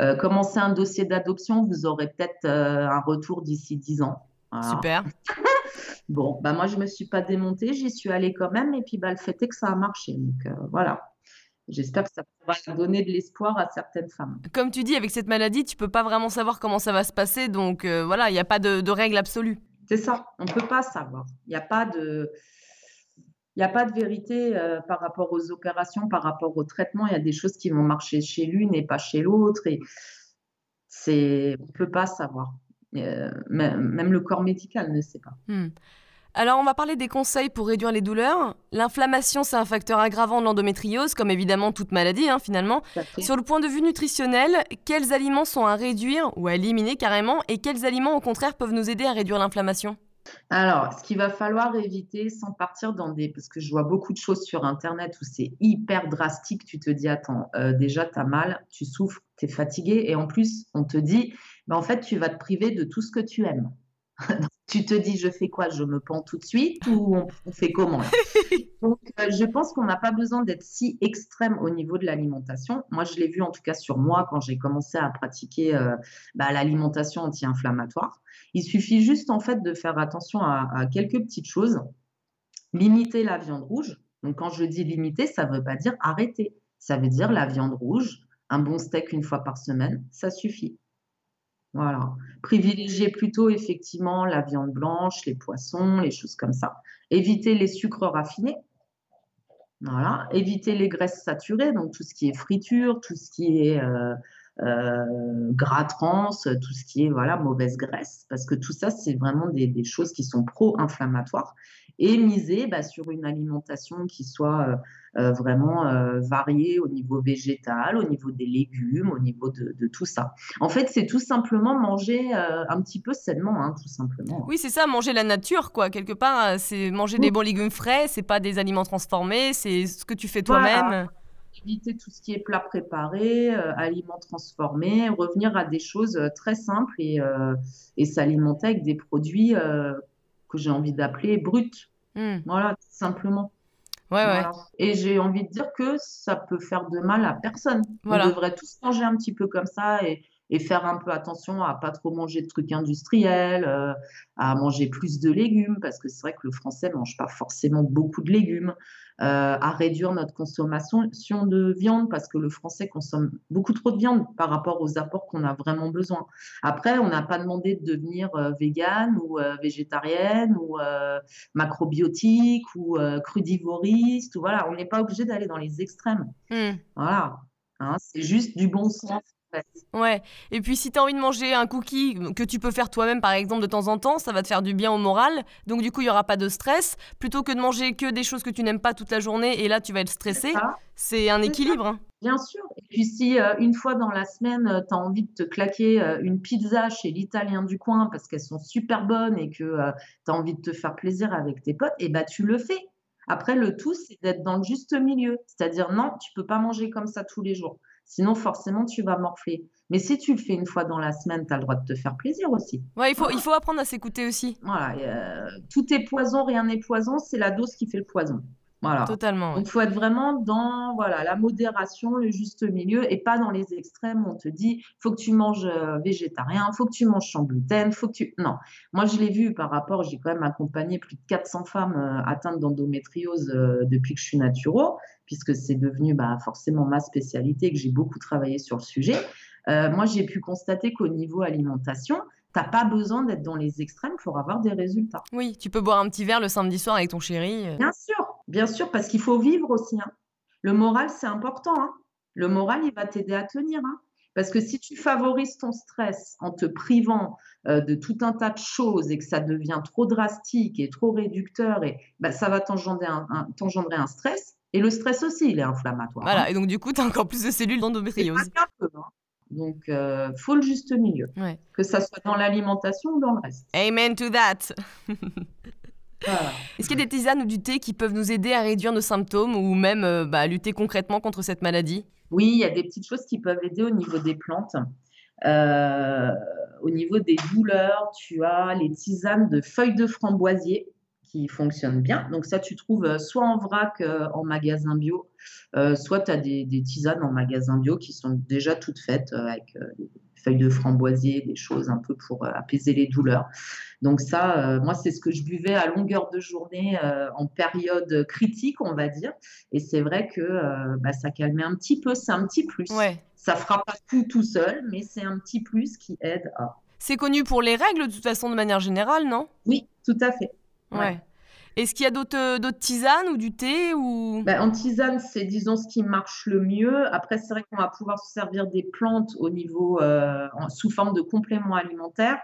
B: Euh, commencez un dossier d'adoption, vous aurez peut-être euh, un retour d'ici 10 ans.
A: Super.
B: bon, bah moi, je ne me suis pas démontée, j'y suis allée quand même, et puis bah, le fait est que ça a marché. Donc euh, voilà. J'espère que ça pourra donner de l'espoir à certaines femmes.
A: Comme tu dis, avec cette maladie, tu peux pas vraiment savoir comment ça va se passer, donc voilà, il n'y a pas de, de règle absolue.
B: C'est ça, on ne peut pas savoir. Il n'y a pas de il n'y a pas de vérité euh, par rapport aux opérations, par rapport au traitement. Il y a des choses qui vont marcher chez l'une et pas chez l'autre. Et c'est, on ne peut pas savoir. Euh, même le corps médical ne sait pas. Hmm.
A: Alors, on va parler des conseils pour réduire les douleurs. L'inflammation, c'est un facteur aggravant de l'endométriose, comme évidemment toute maladie, hein, finalement. Sur le point de vue nutritionnel, quels aliments sont à réduire ou à éliminer carrément, et quels aliments, au contraire, peuvent nous aider à réduire l'inflammation?
B: Alors, ce qu'il va falloir éviter sans partir dans des... Parce que je vois beaucoup de choses sur Internet où c'est hyper drastique. Tu te dis, attends, euh, déjà, tu as mal, tu souffres, tu es fatigué. Et en plus, on te dit, ben, en fait, tu vas te priver de tout ce que tu aimes. tu te dis, je fais quoi? Je me pends tout de suite ou on, fait comment Donc, euh, je pense qu'on n'a pas besoin d'être si extrême au niveau de l'alimentation. Moi, je l'ai vu en tout cas sur moi quand j'ai commencé à pratiquer euh, bah, l'alimentation anti-inflammatoire. Il suffit juste en fait de faire attention à, à, quelques petites choses. Limiter la viande rouge. Donc, quand je dis limiter, ça ne veut pas dire arrêter. Ça veut dire la viande rouge, un bon steak une fois par semaine, ça suffit. Voilà. Privilégier plutôt effectivement la viande blanche, les poissons, les choses comme ça. Éviter les sucres raffinés. Voilà. Éviter les graisses saturées, donc tout ce qui est friture, tout ce qui est euh, euh, gras trans, tout ce qui est voilà mauvaise graisse, parce que tout ça, c'est vraiment des, choses qui sont pro-inflammatoires. Et miser bah, sur une alimentation qui soit euh, euh, vraiment variée au niveau végétal, au niveau des légumes, au niveau de, tout ça. En fait, c'est tout simplement manger un petit peu sainement, hein, tout simplement.
A: Oui, c'est ça, manger la nature, quoi. Quelque part, c'est manger des bons légumes frais, c'est pas des aliments transformés, c'est ce que tu fais toi-même
B: éviter tout ce qui est plat préparé, euh, aliments transformés, revenir à des choses euh, très simples et, euh, et s'alimenter avec des produits que j'ai envie d'appeler bruts. Hmm. Voilà, tout simplement.
A: Ouais, ouais.
B: Et j'ai envie de dire que ça peut faire de mal à personne. On devrait tous manger un petit peu comme ça et, et faire un peu attention à pas trop manger de trucs industriels, à manger plus de légumes, parce que c'est vrai que le français mange pas forcément beaucoup de légumes. Euh, à réduire notre consommation de viande parce que le français consomme beaucoup trop de viande par rapport aux apports qu'on a vraiment besoin. Après, on n'a pas demandé de devenir euh, végane ou euh, végétarienne ou macrobiotique ou crudivoriste. Ou voilà, on n'est pas obligé d'aller dans les extrêmes. Hmm. Voilà, hein, c'est juste du bon sens.
A: Ouais. Et puis si tu as envie de manger un cookie que tu peux faire toi-même par exemple de temps en temps, ça va te faire du bien au moral. Donc du coup, il y aura pas de stress plutôt que de manger que des choses que tu n'aimes pas toute la journée et là tu vas être stressé. C'est un équilibre. Hein.
B: Bien sûr. Et puis si euh, une fois dans la semaine, euh, tu as envie de te claquer euh, une pizza chez l'italien du coin parce qu'elles sont super bonnes et que tu as envie de te faire plaisir avec tes potes, et eh bah ben, tu le fais. Après, le tout, c'est d'être dans le juste milieu. C'est-à-dire, non, tu peux pas manger comme ça tous les jours. Sinon, forcément, tu vas morfler. Mais si tu le fais une fois dans la semaine, tu as le droit de te faire plaisir aussi.
A: Ouais, il faut, il faut apprendre à s'écouter aussi.
B: Voilà, euh, tout est poison, rien n'est poison, c'est la dose qui fait le poison. Voilà.
A: Totalement.
B: Donc, il faut être vraiment dans voilà, la modération, le juste milieu et pas dans les extrêmes où on te dit faut que tu manges euh, végétarien, faut que tu manges sans gluten, faut que tu. Non. Moi, je l'ai vu par rapport, j'ai quand même accompagné plus de 400 femmes euh, atteintes d'endométriose depuis que je suis naturo puisque c'est devenu bah, forcément ma spécialité, que j'ai beaucoup travaillé sur le sujet. Euh, moi, j'ai pu constater qu'au niveau alimentation, tu n'as pas besoin d'être dans les extrêmes pour avoir des résultats.
A: Oui, tu peux boire un petit verre le samedi soir avec ton chéri.
B: Euh. Bien sûr, bien sûr, parce qu'il faut vivre aussi. Hein. Le moral, c'est important. Hein. Le moral, il va t'aider à tenir. Hein. Parce que si tu favorises ton stress en te privant euh, de tout un tas de choses et que ça devient trop drastique et trop réducteur, et, bah, ça va t'engendrer un, un, stress. Et le stress aussi, il est inflammatoire.
A: Voilà, hein. et donc du coup, tu as encore plus de cellules d'endométriose.
B: Hein. Donc, il faut le juste milieu. Que ça soit dans l'alimentation ou dans le reste.
A: Amen to that. Est-ce qu'il y a des tisanes ou du thé qui peuvent nous aider à réduire nos symptômes ou même bah, à lutter concrètement contre cette maladie?
B: Oui, il y a des petites choses qui peuvent aider au niveau des plantes. Euh, au niveau des douleurs, tu as les tisanes de feuilles de framboisier qui fonctionnent bien. Donc ça, tu trouves euh, soit en vrac euh, en magasin bio, soit tu as des, tisanes en magasin bio qui sont déjà toutes faites avec des feuilles de framboisier, des choses un peu pour apaiser les douleurs. Donc ça, moi, c'est ce que je buvais à longueur de journée en période critique, on va dire. Et c'est vrai que bah, ça calmait un petit peu, c'est un petit plus.
A: Ouais.
B: Ça fera pas tout tout seul, mais c'est un petit plus qui aide à.
A: C'est connu pour les règles de toute façon de manière générale, non?
B: Oui, tout à fait.
A: Ouais. Est-ce qu'il y a d'autres euh, tisanes ou du thé ou?
B: Ben, En tisane, c'est disons ce qui marche le mieux. Après, c'est vrai qu'on va pouvoir se servir des plantes au niveau euh, sous forme de compléments alimentaires.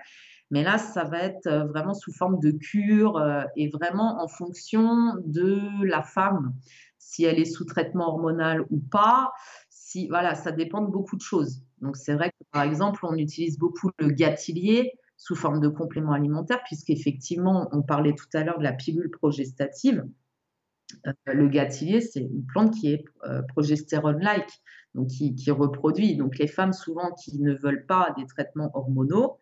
B: Mais là, ça va être euh, vraiment sous forme de cure et vraiment en fonction de la femme, si elle est sous traitement hormonal ou pas voilà, ça dépend de beaucoup de choses. Donc c'est vrai que par exemple, on utilise beaucoup le gâtillier sous forme de complément alimentaire, puisqu'effectivement, on parlait tout à l'heure de la pilule progestative. Euh, le gâtillier, c'est une plante qui est euh, progestérone-like, donc qui, reproduit. Donc les femmes souvent qui ne veulent pas des traitements hormonaux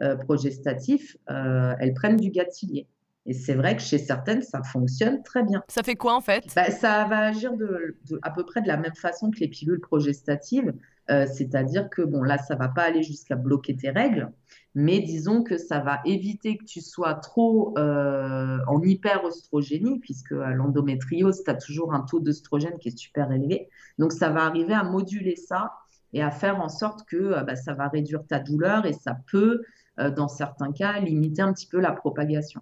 B: euh, progestatifs, elles prennent du gâtillier. Et c'est vrai que chez certaines, ça fonctionne très bien.
A: Ça fait quoi en fait?
B: Bah, Ça va agir de, à peu près de la même façon que les pilules progestatives. C'est-à-dire que, bon, là, ça va pas aller jusqu'à bloquer tes règles, mais disons que ça va éviter que tu sois trop euh, en hyperoestrogénie, puisque à l'endométriose, tu as toujours un taux d'œstrogène qui est super élevé. Donc, ça va arriver à moduler ça et à faire en sorte que euh, bah, ça va réduire ta douleur et ça peut, dans certains cas, limiter un petit peu la propagation.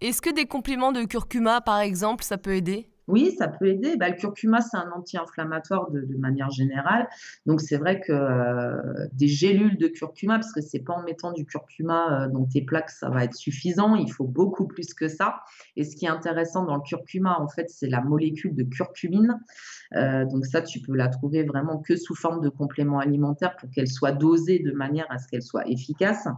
A: Est-ce que des compléments de curcuma, par exemple, ça peut aider?
B: Oui, ça peut aider. Bah, le curcuma, c'est un anti-inflammatoire de, manière générale. Donc, c'est vrai que euh, des gélules de curcuma, parce que c'est pas en mettant du curcuma euh, dans tes plaques, ça va être suffisant. Il faut beaucoup plus que ça. Et ce qui est intéressant dans le curcuma, en fait, c'est la molécule de curcumine. Euh, donc, ça, tu peux la trouver vraiment que sous forme de complément alimentaire pour qu'elle soit dosée de manière à ce qu'elle soit efficace.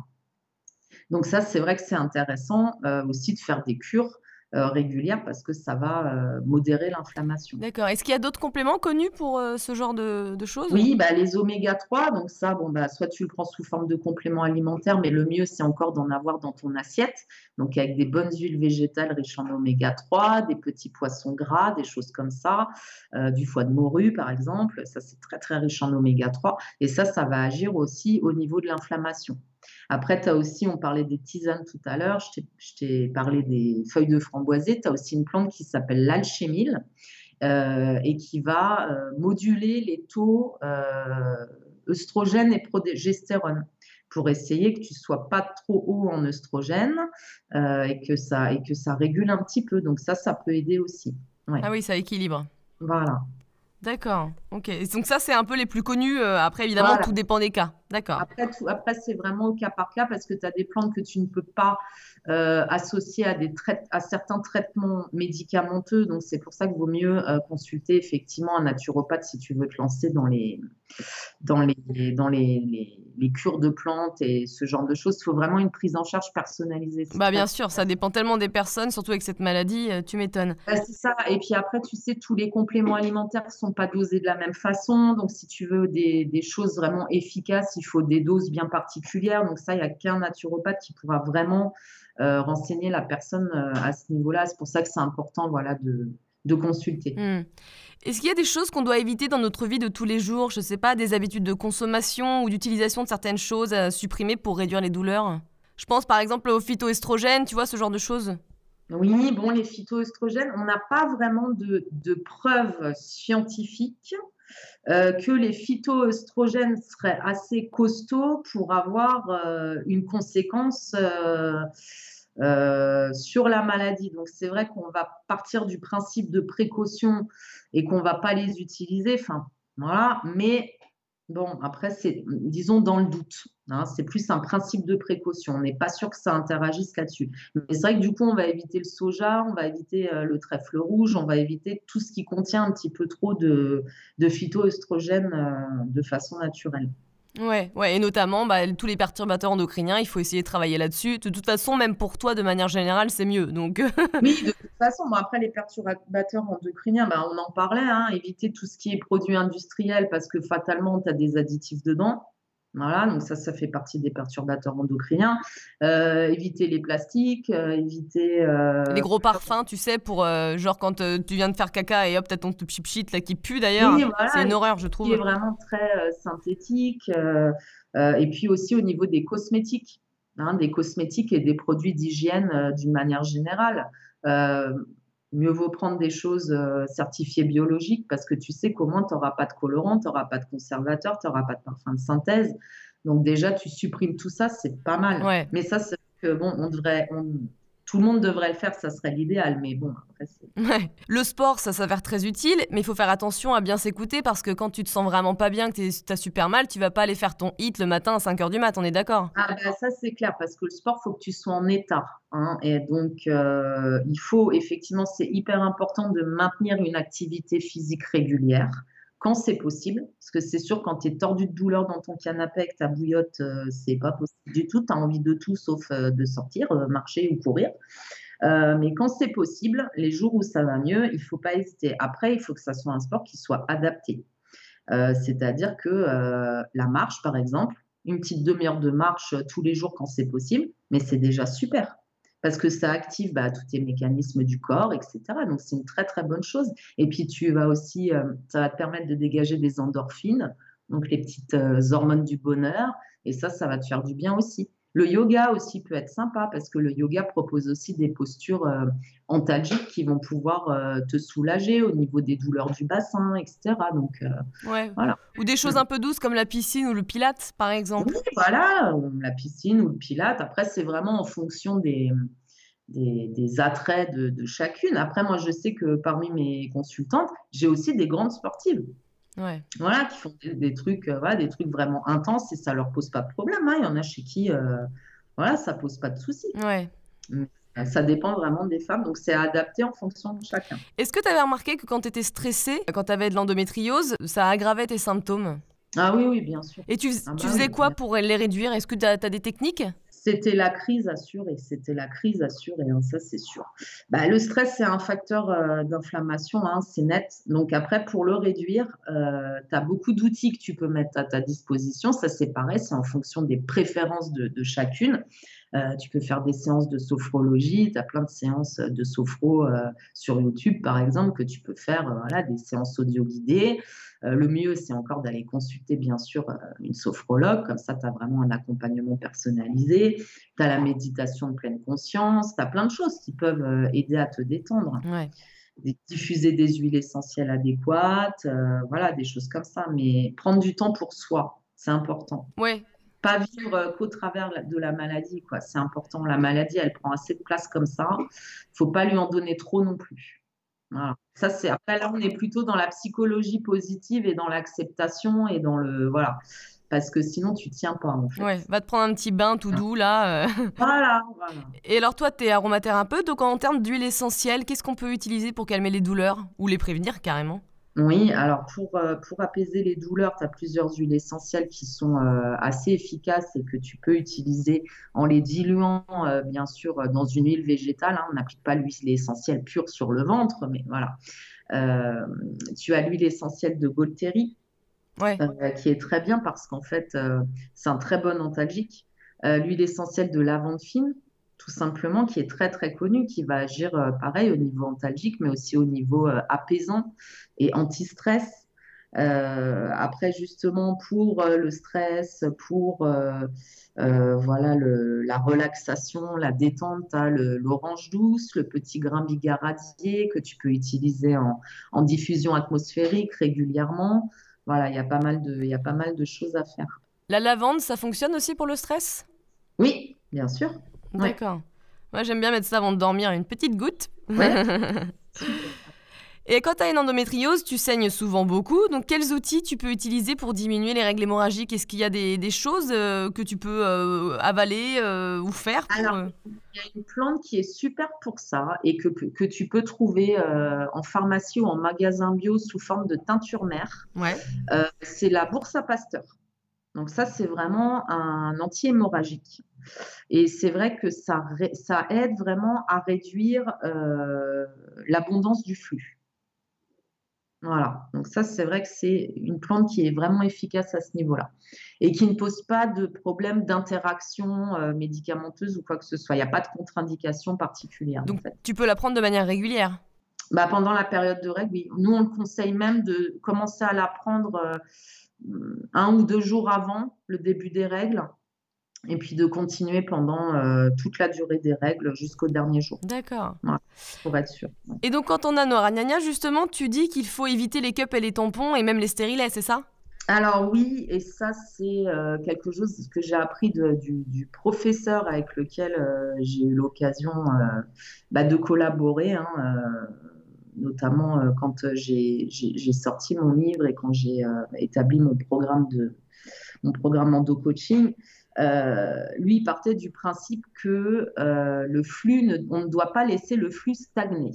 B: Donc ça, c'est vrai que c'est intéressant aussi de faire des cures euh, régulières parce que ça va euh, modérer l'inflammation.
A: D'accord. Est-ce qu'il y a d'autres compléments connus pour ce genre de, choses?
B: Oui, bah, les oméga 3. Donc ça, bon, bah, soit tu le prends sous forme de complément alimentaire, mais le mieux, c'est encore d'en avoir dans ton assiette. Donc avec des bonnes huiles végétales riches en oméga 3, des petits poissons gras, des choses comme ça, du foie de morue par exemple. Ça, c'est très très riche en oméga 3. Et ça, ça va agir aussi au niveau de l'inflammation. Après, tu as aussi, on parlait des tisanes tout à l'heure, je t'ai parlé des feuilles de framboisier, tu as aussi une plante qui s'appelle l'alchémile euh, et qui va euh, moduler les taux euh, œstrogène et progestérone pour essayer que tu sois pas trop haut en œstrogène et, que ça, et que ça régule un petit peu. Donc ça, ça peut aider aussi.
A: Ah oui, ça équilibre.
B: Voilà.
A: D'accord. Ok. Donc ça, c'est un peu les plus connus. Après, évidemment, tout dépend des cas. D'accord.
B: Après, après c'est vraiment au cas par cas parce que tu as des plantes que tu ne peux pas euh, associer à, des à certains traitements médicamenteux. Donc, c'est pour ça qu'il vaut mieux euh, consulter effectivement un naturopathe si tu veux te lancer dans les, dans les, dans les, les, cures de plantes et ce genre de choses. Il faut vraiment une prise en charge personnalisée.
A: Bah, bien sûr, ça dépend tellement des personnes, surtout avec cette maladie, tu m'étonnes.
B: Bah, c'est ça. Et puis après, tu sais, tous les compléments alimentaires ne sont pas dosés de la même façon. Donc, si tu veux des, des choses vraiment efficaces, il faut des doses bien particulières. Donc, ça, il n'y a qu'un naturopathe qui pourra vraiment euh, renseigner la personne euh, à ce niveau-là. C'est pour ça que c'est important voilà, de, de consulter.
A: Hmm. Est-ce qu'il y a des choses qu'on doit éviter dans notre vie de tous les jours? Je ne sais pas, des habitudes de consommation ou d'utilisation de certaines choses à supprimer pour réduire les douleurs? Je pense par exemple aux phytoestrogènes, tu vois, ce genre de choses.
B: Oui, bon, les phytoestrogènes, on n'a pas vraiment de, de preuves scientifiques euh, que les phytoestrogènes seraient assez costauds pour avoir euh, une conséquence euh, sur la maladie. Donc c'est vrai qu'on va partir du principe de précaution et qu'on va pas les utiliser. Voilà, mais Bon, après, c'est, disons, dans le doute. Hein, c'est plus un principe de précaution. On n'est pas sûr que ça interagisse là-dessus. Mais c'est vrai que du coup, on va éviter le soja, on va éviter euh, le trèfle rouge, on va éviter tout ce qui contient un petit peu trop de, de phytoestrogènes euh, de façon naturelle.
A: Ouais, ouais, et notamment bah, tous les perturbateurs endocriniens, il faut essayer de travailler là-dessus. De toute façon, même pour toi, de manière générale, c'est mieux. Donc...
B: oui, de toute façon, après les perturbateurs endocriniens, bah, on en parlait, hein, éviter tout ce qui est produit industriel parce que fatalement, tu as des additifs dedans. Voilà, donc ça, ça fait partie des perturbateurs endocriniens. Euh, éviter les plastiques, euh, éviter. Euh,
A: les gros parfums, tu sais, pour genre quand tu viens de faire caca et hop, t'as ton chip shit là qui pue d'ailleurs. c'est une horreur, je trouve.
B: Qui est vraiment très synthétique. et puis aussi au niveau des cosmétiques, hein, des cosmétiques et des produits d'hygiène d'une manière générale mieux vaut prendre des choses euh, certifiées biologiques parce que tu sais qu'au moins, tu n'auras pas de colorant, tu n'auras pas de conservateur, tu n'auras pas de parfum de synthèse. Donc déjà, tu supprimes tout ça, c'est pas mal. Mais ça, c'est que bon, on devrait, tout le monde devrait le faire, ça serait l'idéal. Mais bon, après,
A: ouais. Le sport, ça s'avère très utile, mais il faut faire attention à bien s'écouter parce que quand tu te sens vraiment pas bien, que tu as super mal, tu vas pas aller faire ton hit le matin à 5h du mat, on est d'accord
B: Ah bah ça c'est clair, parce que le sport, faut que tu sois en état. Hein, et donc, euh, il faut effectivement, c'est hyper important de maintenir une activité physique régulière quand c'est possible, parce que c'est sûr, quand tu es tordu de douleur dans ton canapé avec ta bouillotte, euh, c'est pas possible du tout. Tu as envie de tout sauf euh, de sortir, euh, marcher ou courir. mais quand c'est possible, les jours où ça va mieux, il faut pas hésiter. Après, il faut que ça soit un sport qui soit adapté. C'est-à-dire que la marche, par exemple, une petite demi-heure de marche tous les jours quand c'est possible, mais c'est déjà super parce que ça active bah, tous tes mécanismes du corps, etc. Donc, c'est une très, très bonne chose. Et puis, tu vas aussi, euh, ça va te permettre de dégager des endorphines, donc les petites euh, hormones du bonheur. Et ça, ça va te faire du bien aussi. Le yoga aussi peut être sympa parce que le yoga propose aussi des postures euh, antalgiques qui vont pouvoir te soulager au niveau des douleurs du bassin, etc. Donc,
A: ouais. voilà. Ou des choses un peu douces comme la piscine ou le pilate, par exemple.
B: Oui, voilà, la piscine ou le pilate. Après, c'est vraiment en fonction des, des, attraits de, chacune. Après, moi, je sais que parmi mes consultantes, j'ai aussi des grandes sportives. Ouais. Voilà, qui font des, trucs, euh, voilà, des trucs vraiment intenses et ça leur pose pas de problème. Hein. Il y en a chez qui, euh, voilà, ça pose pas de soucis. Ouais. Euh, ça dépend vraiment des femmes, donc c'est adapté en fonction de chacun.
A: Est-ce que tu avais remarqué que quand tu étais stressée, quand tu avais de l'endométriose, ça aggravait tes symptômes?
B: Ah oui, oui, bien sûr.
A: Et tu,
B: ah
A: tu bah faisais quoi pour les réduire? Est-ce que tu as, as, des techniques?
B: C'était la crise assurée, c'était la crise assurée, hein, ça c'est sûr. Bah, le stress, c'est un facteur euh, d'inflammation, hein, c'est net. Donc après, pour le réduire, euh, tu as beaucoup d'outils que tu peux mettre à ta disposition. Ça c'est pareil, c'est en fonction des préférences de, chacune. Euh, tu peux faire des séances de sophrologie, tu as plein de séances de sophro sur YouTube, par exemple, que tu peux faire, voilà, des séances audio guidées. Le mieux, c'est encore d'aller consulter, bien sûr, une sophrologue, comme ça, tu as vraiment un accompagnement personnalisé. Tu as la méditation de pleine conscience, tu as plein de choses qui peuvent aider à te détendre. diffuser des huiles essentielles adéquates, voilà, des choses comme ça. Mais prendre du temps pour soi, c'est important.
A: Ouais,
B: pas vivre euh, qu'au travers de la maladie. quoi. C'est important. La maladie, elle prend assez de place comme ça. Il faut pas lui en donner trop non plus. Ça, c'est après là, on est plutôt dans la psychologie positive et dans l'acceptation et dans le voilà. Parce que sinon, tu tiens pas. En fait.
A: Ouais, va te prendre un petit bain tout doux là.
B: Euh. Voilà, voilà.
A: Et alors, toi, tu es aromathérapeute, donc en termes d'huile essentielle, qu'est-ce qu'on peut utiliser pour calmer les douleurs ou les prévenir carrément?
B: Oui, alors pour, euh, pour apaiser les douleurs, tu as plusieurs huiles essentielles qui sont euh, assez efficaces et que tu peux utiliser en les diluant, euh, bien sûr, dans une huile végétale. Hein. On n'applique pas l'huile essentielle pure sur le ventre, mais voilà. tu as l'huile essentielle de Golteri, qui est très bien parce qu'en fait, c'est un très bon antalgique. l'huile essentielle de lavande fine, tout simplement, qui est très très connu, qui va agir euh, pareil au niveau antalgique, mais aussi au niveau euh, apaisant et anti-stress. Euh, après, justement, pour le stress, pour voilà la relaxation, la détente, tu as l'orange douce, le petit grain bigaradier que tu peux utiliser en, en diffusion atmosphérique régulièrement. Voilà, il y a pas mal de, il y a pas mal de choses à faire.
A: La lavande, ça fonctionne aussi pour le stress?
B: Oui, bien sûr.
A: D'accord. Moi, j'aime bien mettre ça avant de dormir, une petite goutte. Et quand tu as une endométriose, tu saignes souvent beaucoup. Donc, quels outils tu peux utiliser pour diminuer les règles hémorragiques? Est-ce qu'il y a des, choses euh, que tu peux euh, avaler euh, ou faire
B: Alors, il y a une plante qui est super pour ça et que, que tu peux trouver en pharmacie ou en magasin bio sous forme de teinture mère.
A: Ouais.
B: c'est la bourse à pasteur. Donc, ça, c'est vraiment un anti-hémorragique. Et c'est vrai que ça, ça aide vraiment à réduire l'abondance du flux. Voilà, donc ça c'est vrai que c'est une plante qui est vraiment efficace à ce niveau-là et qui ne pose pas de problème d'interaction euh, médicamenteuse ou quoi que ce soit. Il n'y a pas de contre-indication particulière.
A: Donc tu peux la prendre de manière régulière?
B: Bah, Pendant la période de règles, oui. Nous, on le conseille même de commencer à la prendre euh, un ou deux jours avant le début des règles et puis de continuer pendant euh, toute la durée des règles jusqu'au dernier jour.
A: D'accord.
B: pour être sûr.
A: Et donc quand on a nos ragnagnas, justement, tu dis qu'il faut éviter les cups et les tampons et même les stérilets, c'est ça?
B: Alors oui, et ça c'est euh, quelque chose que j'ai appris du, professeur avec lequel euh, j'ai eu l'occasion bah, de collaborer, hein, notamment quand j'ai sorti mon livre et quand j'ai établi mon programme de mon programme endo coaching. Euh, lui partait du principe que euh, le flux, on ne doit pas laisser le flux stagner.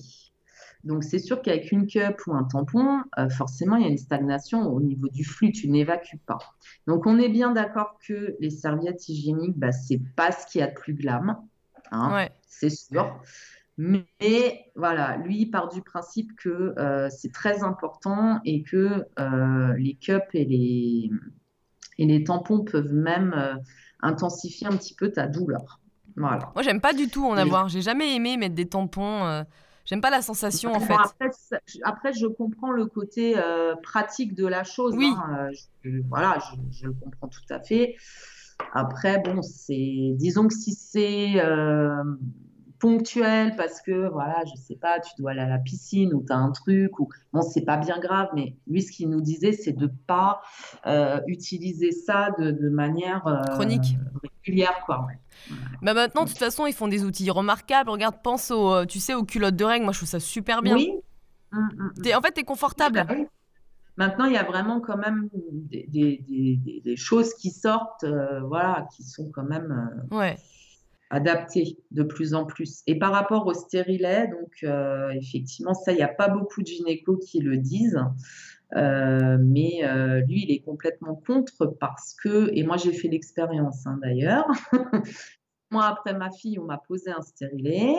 B: Donc c'est sûr qu'avec une cup ou un tampon, euh, forcément il y a une stagnation au niveau du flux, tu n'évacues pas. Donc on est bien d'accord que les serviettes hygiéniques, bah, c'est pas ce qu'il y a de plus glam, hein, c'est sûr. Mais voilà, lui il part du principe que c'est très important et que les cups et les, et les tampons peuvent même intensifier un petit peu ta douleur. Voilà.
A: Moi, j'aime pas du tout en avoir. J'ai jamais aimé mettre des tampons. Euh, j'aime pas la sensation en fait.
B: Après, je comprends le côté euh, pratique de la chose.
A: Oui.
B: Hein. Euh, voilà, je, le comprends tout à fait. Après, bon, c'est, disons que si c'est ponctuel parce que voilà, je sais pas, tu dois aller à la piscine ou tu as un truc ou bon, c'est pas bien grave, mais lui ce qu'il nous disait c'est de pas euh, utiliser ça de, manière euh,
A: chronique
B: régulière quoi.
A: Bah maintenant de toute façon, ils font des outils remarquables. Regarde, pense au euh, tu sais aux culottes de règles, moi je trouve ça super bien.
B: Oui.
A: Mmh, mmh, mmh. en fait, tu es confortable. Bah
B: maintenant, il y a vraiment quand même des, des, des, choses qui sortent, voilà, qui sont quand même.
A: ouais
B: adapté de plus en plus. Et par rapport au stérilet, donc euh, effectivement, ça, il n'y a pas beaucoup de gynécos qui le disent. Euh, mais euh, lui, il est complètement contre parce que, et moi j'ai fait l'expérience hein, d'ailleurs, moi après ma fille, on m'a posé un stérilet,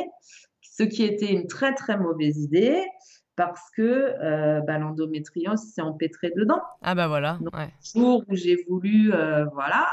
B: ce qui était une très très mauvaise idée parce que bah, l'endométriose s'est empêtrée dedans.
A: Ah bah voilà.
B: Donc, Le jour où j'ai voulu, voilà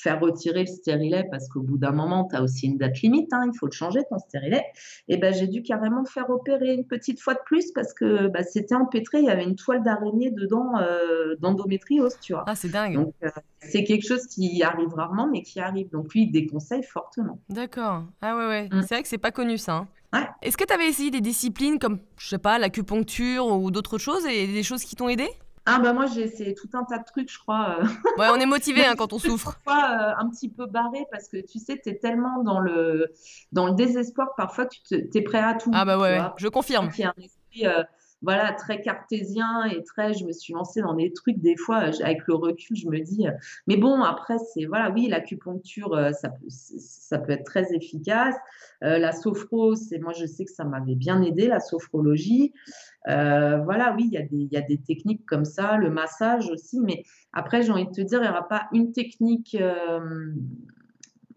B: faire retirer le stérilet parce qu'au bout d'un moment, tu as aussi une date limite, hein, il faut le changer ton stérilet. Et ben j'ai dû carrément faire opérer une petite fois de plus parce que bah, c'était empêtré, il y avait une toile d'araignée dedans euh, d'endométriose, tu vois.
A: Ah, c'est dingue.
B: Donc euh, c'est quelque chose qui arrive rarement, mais qui arrive. Donc lui, il déconseille fortement.
A: D'accord. Ah ouais, ouais. Mm. C'est vrai que c'est pas connu ça. Hein.
B: Ouais.
A: Est-ce que tu avais essayé des disciplines comme, je sais pas, l'acupuncture ou d'autres choses et des choses qui t'ont aidé?
B: Ah bah moi essayé tout un tas de trucs, je crois. Euh.
A: Ouais, on est motivé hein, quand on souffre.
B: Parfois euh, un petit peu barré parce que tu sais, tu es tellement dans le, dans le désespoir parfois tu es prêt à tout.
A: Ah bah ouais, je confirme.
B: Il y a un esprit euh, voilà, très cartésien et très, je me suis lancée dans des trucs des fois avec le recul, je me dis, mais bon après c'est voilà, oui l'acupuncture ça, ça peut être très efficace. la sophro, c'est moi je sais que ça m'avait bien aidé la sophrologie. Euh, voilà, oui, il y, a des, techniques comme ça, le massage aussi, mais après, j'ai envie de te dire, il n'y aura pas une technique euh,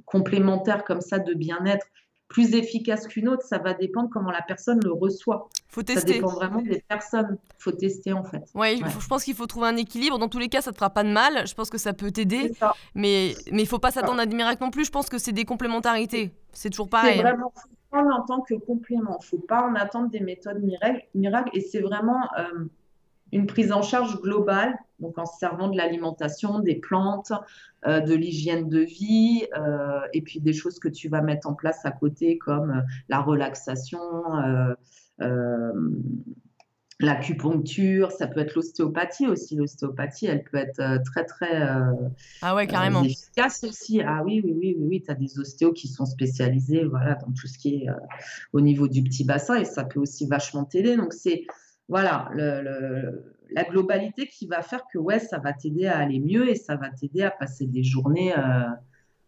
B: complémentaire comme ça de bien-être plus efficace qu'une autre, ça va dépendre comment la personne le reçoit.
A: Faut tester.
B: Ça dépend vraiment des personnes. Faut tester en fait.
A: Ouais, je pense qu'il faut trouver un équilibre. Dans tous les cas, ça te fera pas de mal. Je pense que ça peut t'aider. Mais mais il faut pas s'attendre à des miracles non plus. Je pense que c'est des complémentarités. C'est toujours pareil.
B: C'est vraiment en tant que complément. Il ne faut pas en attendre des méthodes miracles. Et c'est vraiment euh, une prise en charge globale, donc en servant de l'alimentation, des plantes, euh, de l'hygiène de vie, euh, et puis des choses que tu vas mettre en place à côté, comme la relaxation, l'acupuncture, ça peut être l'ostéopathie aussi. L'ostéopathie, elle peut être euh, très, très euh,
A: ah ouais, carrément.
B: Euh, efficace aussi. Ah oui, oui, oui, oui, oui. tu as des ostéos qui sont spécialisés voilà, dans tout ce qui est au niveau du petit bassin et ça peut aussi vachement t'aider. Donc, c'est voilà, le, la globalité qui va faire que ouais, ça va t'aider à aller mieux et ça va t'aider à passer des journées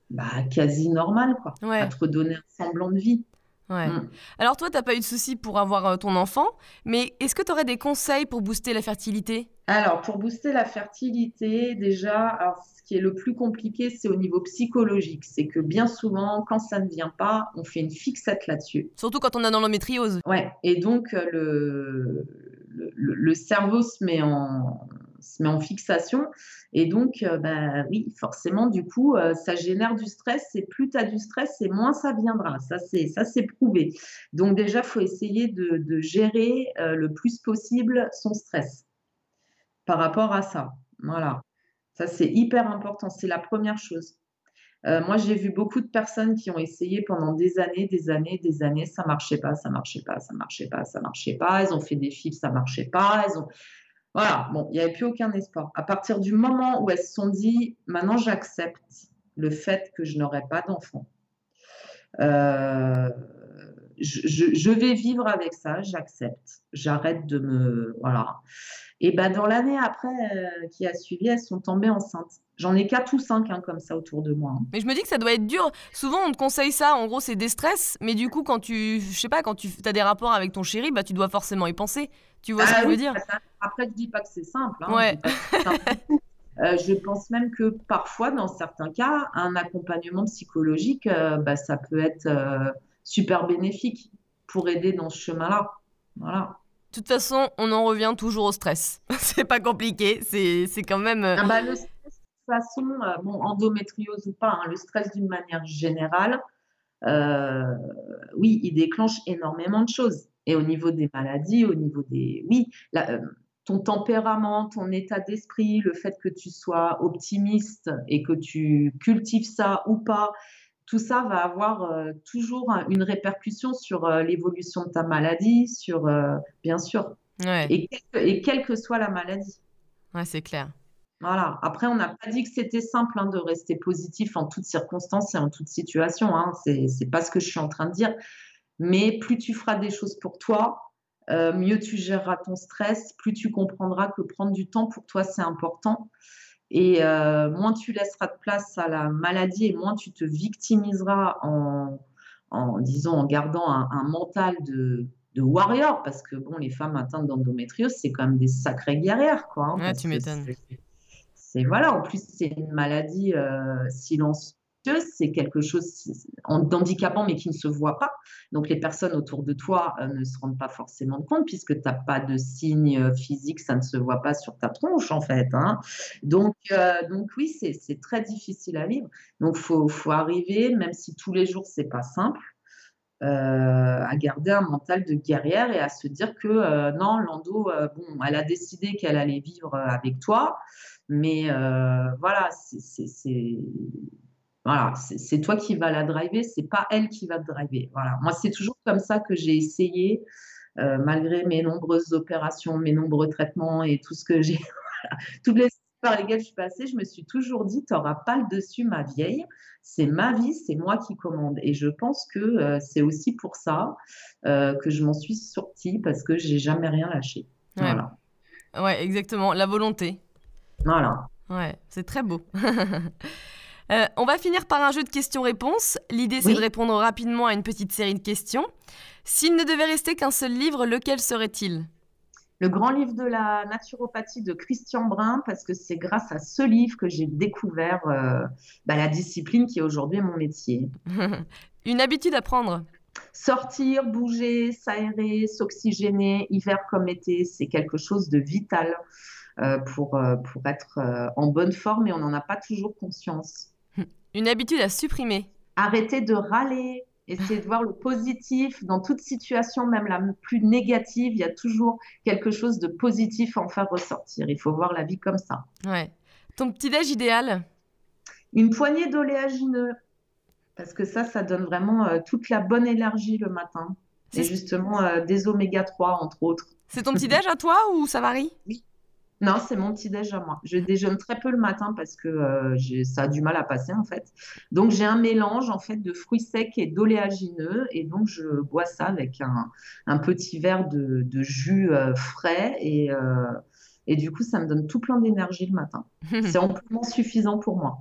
B: bah, quasi normales, quoi, à te redonner un semblant de vie.
A: Ouais. Mm. Alors toi, tu n'as pas eu de soucis pour avoir euh, ton enfant, mais est-ce que tu aurais des conseils pour booster la fertilité?
B: Alors, pour booster la fertilité, déjà, ce qui est le plus compliqué, c'est au niveau psychologique. C'est que bien souvent, quand ça ne vient pas, on fait une fixette là-dessus.
A: Surtout quand on a dans l'endométriose.
B: Ouais, et donc euh, le, le, le cerveau se met en, se met en fixation. Et donc, euh, bah, oui, forcément, du coup, euh, ça génère du stress. Et plus tu as du stress, et moins ça viendra. Ça, c'est, ça, c'est prouvé. Donc, déjà, il faut essayer de, gérer euh, le plus possible son stress par rapport à ça. Voilà. Ça, c'est hyper important. C'est la première chose. moi, j'ai vu beaucoup de personnes qui ont essayé pendant des années, des années, des années, ça marchait pas, ça marchait pas, ça marchait pas, ça marchait pas. Elles ont fait des fils, ça marchait pas. Elles voilà, bon, il n'y avait plus aucun espoir. À partir du moment où elles se sont dit, maintenant j'accepte le fait que je n'aurai pas d'enfant. Euh, je, vais vivre avec ça, j'accepte, j'arrête de me. Voilà. Et ben dans l'année après euh, qui a suivi, elles sont tombées enceintes. J'en ai quatre ou cinq hein, comme ça autour de moi. Hein.
A: Mais je me dis que ça doit être dur. Souvent on te conseille ça, en gros c'est des stress, mais du coup quand tu, je sais pas, quand tu as des rapports avec ton chéri, bah tu dois forcément y penser. Tu vois ce que je veux dire?
B: Après je dis pas que c'est simple. Hein, ouais. Euh, je pense même que parfois, dans certains cas, un accompagnement psychologique, euh, bah, ça peut être super bénéfique pour aider dans ce chemin-là. Voilà.
A: De toute façon, on en revient toujours au stress. c'est pas compliqué, c'est quand même.
B: Euh, ah bah, le stress, de toute façon, euh, bon, endométriose ou pas, hein, le stress d'une manière générale, euh, oui, il déclenche énormément de choses. Et au niveau des maladies, au niveau des. Oui, ton tempérament, ton état d'esprit, le fait que tu sois optimiste et que tu cultives ça ou pas, tout ça va avoir euh, toujours une répercussion sur euh, l'évolution de ta maladie, sur euh, bien sûr, et, quelle que soit la maladie.
A: Ouais, c'est clair.
B: Voilà. Après, on n'a pas dit que c'était simple hein, de rester positif en toutes circonstances et en toutes situations. Hein. C'est pas ce que je suis en train de dire. Mais plus tu feras des choses pour toi, mieux tu géreras ton stress, plus tu comprendras que prendre du temps pour toi, c'est important. Et euh, moins tu laisseras de place à la maladie et moins tu te victimiseras en, en disons, en gardant un, mental de, de, warrior, parce que bon, les femmes atteintes d'endométriose, c'est quand même des sacrées guerrières, quoi.
A: Hein, ouais, tu m'étonnes.
B: C'est voilà, en plus c'est une maladie euh, silencieuse c'est quelque chose d'handicapant mais qui ne se voit pas. Donc les personnes autour de toi euh, ne se rendent pas forcément compte puisque tu n'as pas de signe euh, physique, ça ne se voit pas sur ta tronche en fait. Hein. Donc, euh, donc oui, c'est très difficile à vivre. Donc faut, faut, arriver, même si tous les jours c'est pas simple, à garder un mental de guerrière et à se dire que non, Lando, bon, elle a décidé qu'elle allait vivre avec toi, mais voilà, c'est voilà, c'est toi qui vas la driver, c'est pas elle qui va te driver. Voilà, moi c'est toujours comme ça que j'ai essayé, euh, malgré mes nombreuses opérations, mes nombreux traitements et tout ce que j'ai, toutes les par lesquelles je suis passée, je me suis toujours dit, tu n'auras pas le dessus, ma vieille. C'est ma vie, c'est moi qui commande. Et je pense que euh, c'est aussi pour ça euh, que je m'en suis sortie parce que j'ai jamais rien lâché. Voilà.
A: Ouais, exactement. La volonté.
B: Voilà.
A: Ouais, c'est très beau. Euh, on va finir par un jeu de questions-réponses. L'idée, c'est de répondre rapidement à une petite série de questions. S'il ne devait rester qu'un seul livre, lequel serait-il?
B: Le grand livre de la naturopathie de Christian Brun, parce que c'est grâce à ce livre que j'ai découvert euh, bah, la discipline qui est aujourd'hui mon métier.
A: une habitude à prendre?
B: Sortir, bouger, s'aérer, s'oxygéner, hiver comme été, c'est quelque chose de vital euh, pour, pour être en bonne forme et on n'en a pas toujours conscience.
A: Une habitude à supprimer.
B: Arrêter de râler, essayer de voir le positif dans toute situation, même la plus négative, il y a toujours quelque chose de positif à en faire ressortir. Il faut voir la vie comme ça.
A: Ouais. Ton petit-déj idéal?
B: Une poignée d'oléagineux, parce que ça, ça donne vraiment euh, toute la bonne énergie le matin. Et justement, des oméga 3, entre autres.
A: C'est ton petit déj à toi ou ça varie?
B: Oui. Non, c'est mon petit déj à moi. Je déjeune très peu le matin parce que euh, ça a du mal à passer en fait. Donc j'ai un mélange en fait de fruits secs et d'oléagineux et donc je bois ça avec un, petit verre de, jus euh, frais et, euh, et du coup ça me donne tout plein d'énergie le matin. c'est amplement suffisant pour moi.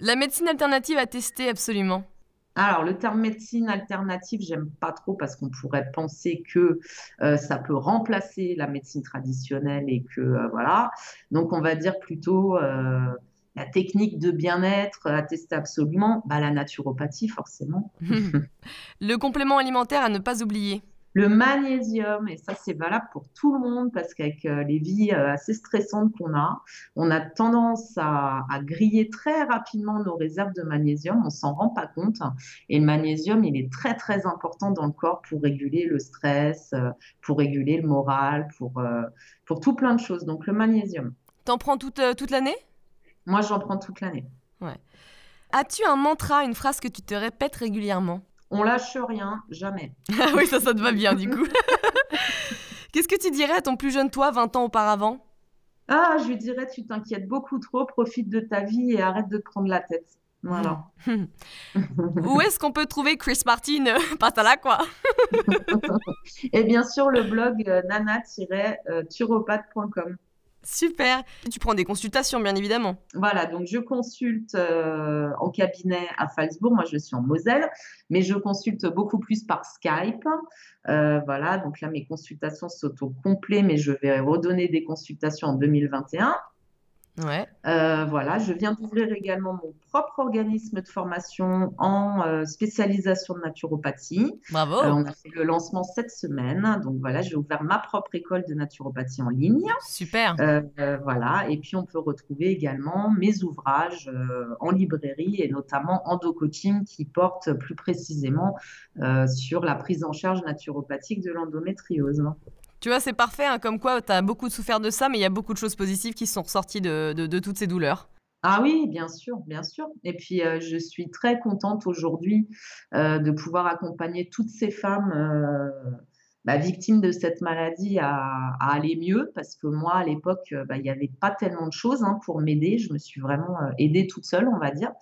A: La médecine alternative à tester absolument.
B: Alors, le terme médecine alternative, j'aime pas trop parce qu'on pourrait penser que euh, ça peut remplacer la médecine traditionnelle et que euh, voilà. Donc, on va dire plutôt euh, la technique de bien-être à tester absolument, bah, la naturopathie forcément.
A: le complément alimentaire à ne pas oublier.
B: Le magnésium, et ça c'est valable pour tout le monde parce qu'avec euh, les vies euh, assez stressantes qu'on a, on a tendance à, griller très rapidement nos réserves de magnésium, on s'en rend pas compte. Et le magnésium, il est très très important dans le corps pour réguler le stress, euh, pour réguler le moral, pour, pour tout plein de choses. Donc le magnésium.
A: T'en prends toute, toute l'année?
B: Moi j'en prends toute l'année.
A: Ouais. As-tu un mantra, une phrase que tu te répètes régulièrement?
B: On lâche rien, jamais.
A: ah oui, ça, ça te va bien du coup. Qu'est-ce que tu dirais à ton plus jeune toi, 20 ans auparavant?
B: Ah, je lui dirais, tu t'inquiètes beaucoup trop, profite de ta vie et arrête de te prendre la tête. Voilà.
A: Où est-ce qu'on peut trouver Chris Martin? Pas là, quoi.
B: et bien sûr, le blog euh, nana-turopathe.com.
A: Super. Tu prends des consultations, bien évidemment.
B: Voilà, donc je consulte euh, en cabinet à Falsbourg. Moi, je suis en Moselle, mais je consulte beaucoup plus par Skype. Euh, voilà, donc là, mes consultations sont au complet, mais je vais redonner des consultations en 2021.
A: Ouais.
B: Euh, voilà, je viens d'ouvrir également mon propre organisme de formation en euh, spécialisation de naturopathie.
A: Bravo.
B: Euh, on a fait le lancement cette semaine, donc voilà, j'ai ouvert ma propre école de naturopathie en ligne.
A: Super.
B: voilà, et puis on peut retrouver également mes ouvrages en librairie et notamment Endo Coaching qui porte plus précisément sur la prise en charge naturopathique de l'endométriose.
A: Tu vois, c'est parfait, hein, comme quoi tu as beaucoup souffert de ça, mais il y a beaucoup de choses positives qui sont ressorties de, toutes ces douleurs.
B: Ah oui, bien sûr, bien sûr. Et puis, euh, je suis très contente aujourd'hui euh, de pouvoir accompagner toutes ces femmes euh, bah, victimes de cette maladie à, aller mieux, parce que moi, à l'époque, bah, il n'y avait pas tellement de choses hein, pour m'aider. Je me suis vraiment aidée toute seule, on va dire.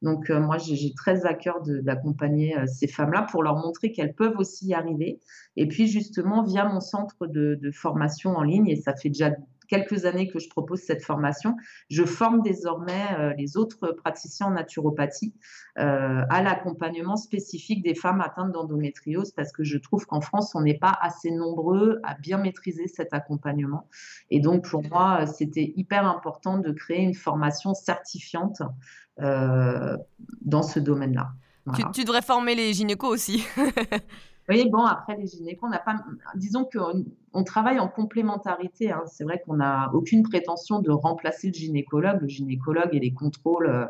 B: Donc, moi, j'ai très à cœur d'accompagner ces femmes-là pour leur montrer qu'elles peuvent aussi y arriver. Et puis, justement, via mon centre de, de formation en ligne, et ça fait déjà quelques années que je propose cette formation. Je forme désormais euh, les autres praticiens en naturopathie euh, à l'accompagnement spécifique des femmes atteintes d'endométriose parce que je trouve qu'en France, on n'est pas assez nombreux à bien maîtriser cet accompagnement. Et donc, pour moi, c'était hyper important de créer une formation certifiante euh, dans ce domaine-là.
A: Tu, tu, devrais former les gynécos aussi.
B: Oui, bon, après, les gynécos, on n'a pas. Disons qu'on travaille en complémentarité. Hein. C'est vrai qu'on n'a aucune prétention de remplacer le gynécologue. Le gynécologue et les contrôles euh,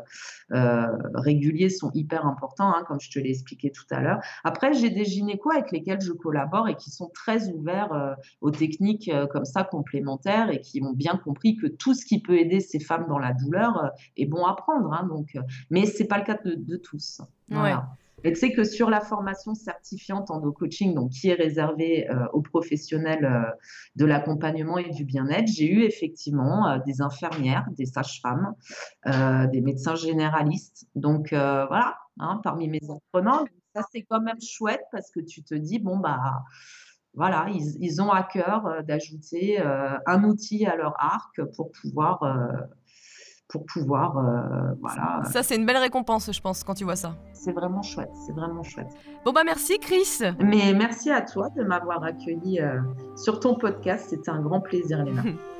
B: euh, réguliers sont hyper importants, hein, comme je te l'ai expliqué tout à l'heure. Après, j'ai des gynécos avec lesquels je collabore et qui sont très ouverts euh, aux techniques comme ça complémentaires et qui ont bien compris que tout ce qui peut aider ces femmes dans la douleur est bon à prendre. Hein, donc, mais c'est pas le cas de, tous.
A: Voilà.
B: Et tu sais que sur la formation certifiante endo-coaching, donc qui est réservée euh, aux professionnels euh, de l'accompagnement et du bien-être, j'ai eu effectivement euh, des infirmières, des sages-femmes, des médecins généralistes. Donc voilà, hein, parmi mes apprenants, ça c'est quand même chouette parce que tu te dis bon bah voilà, ils, ils ont à cœur d'ajouter un outil à leur arc pour pouvoir pour pouvoir, euh, voilà.
A: Ça, c'est une belle récompense, je pense, quand tu vois ça.
B: C'est vraiment chouette, c'est vraiment chouette.
A: Bon, bah merci, Chris.
B: Mais merci à toi de m'avoir accueilli euh, sur ton podcast. C'était un grand plaisir, Léna.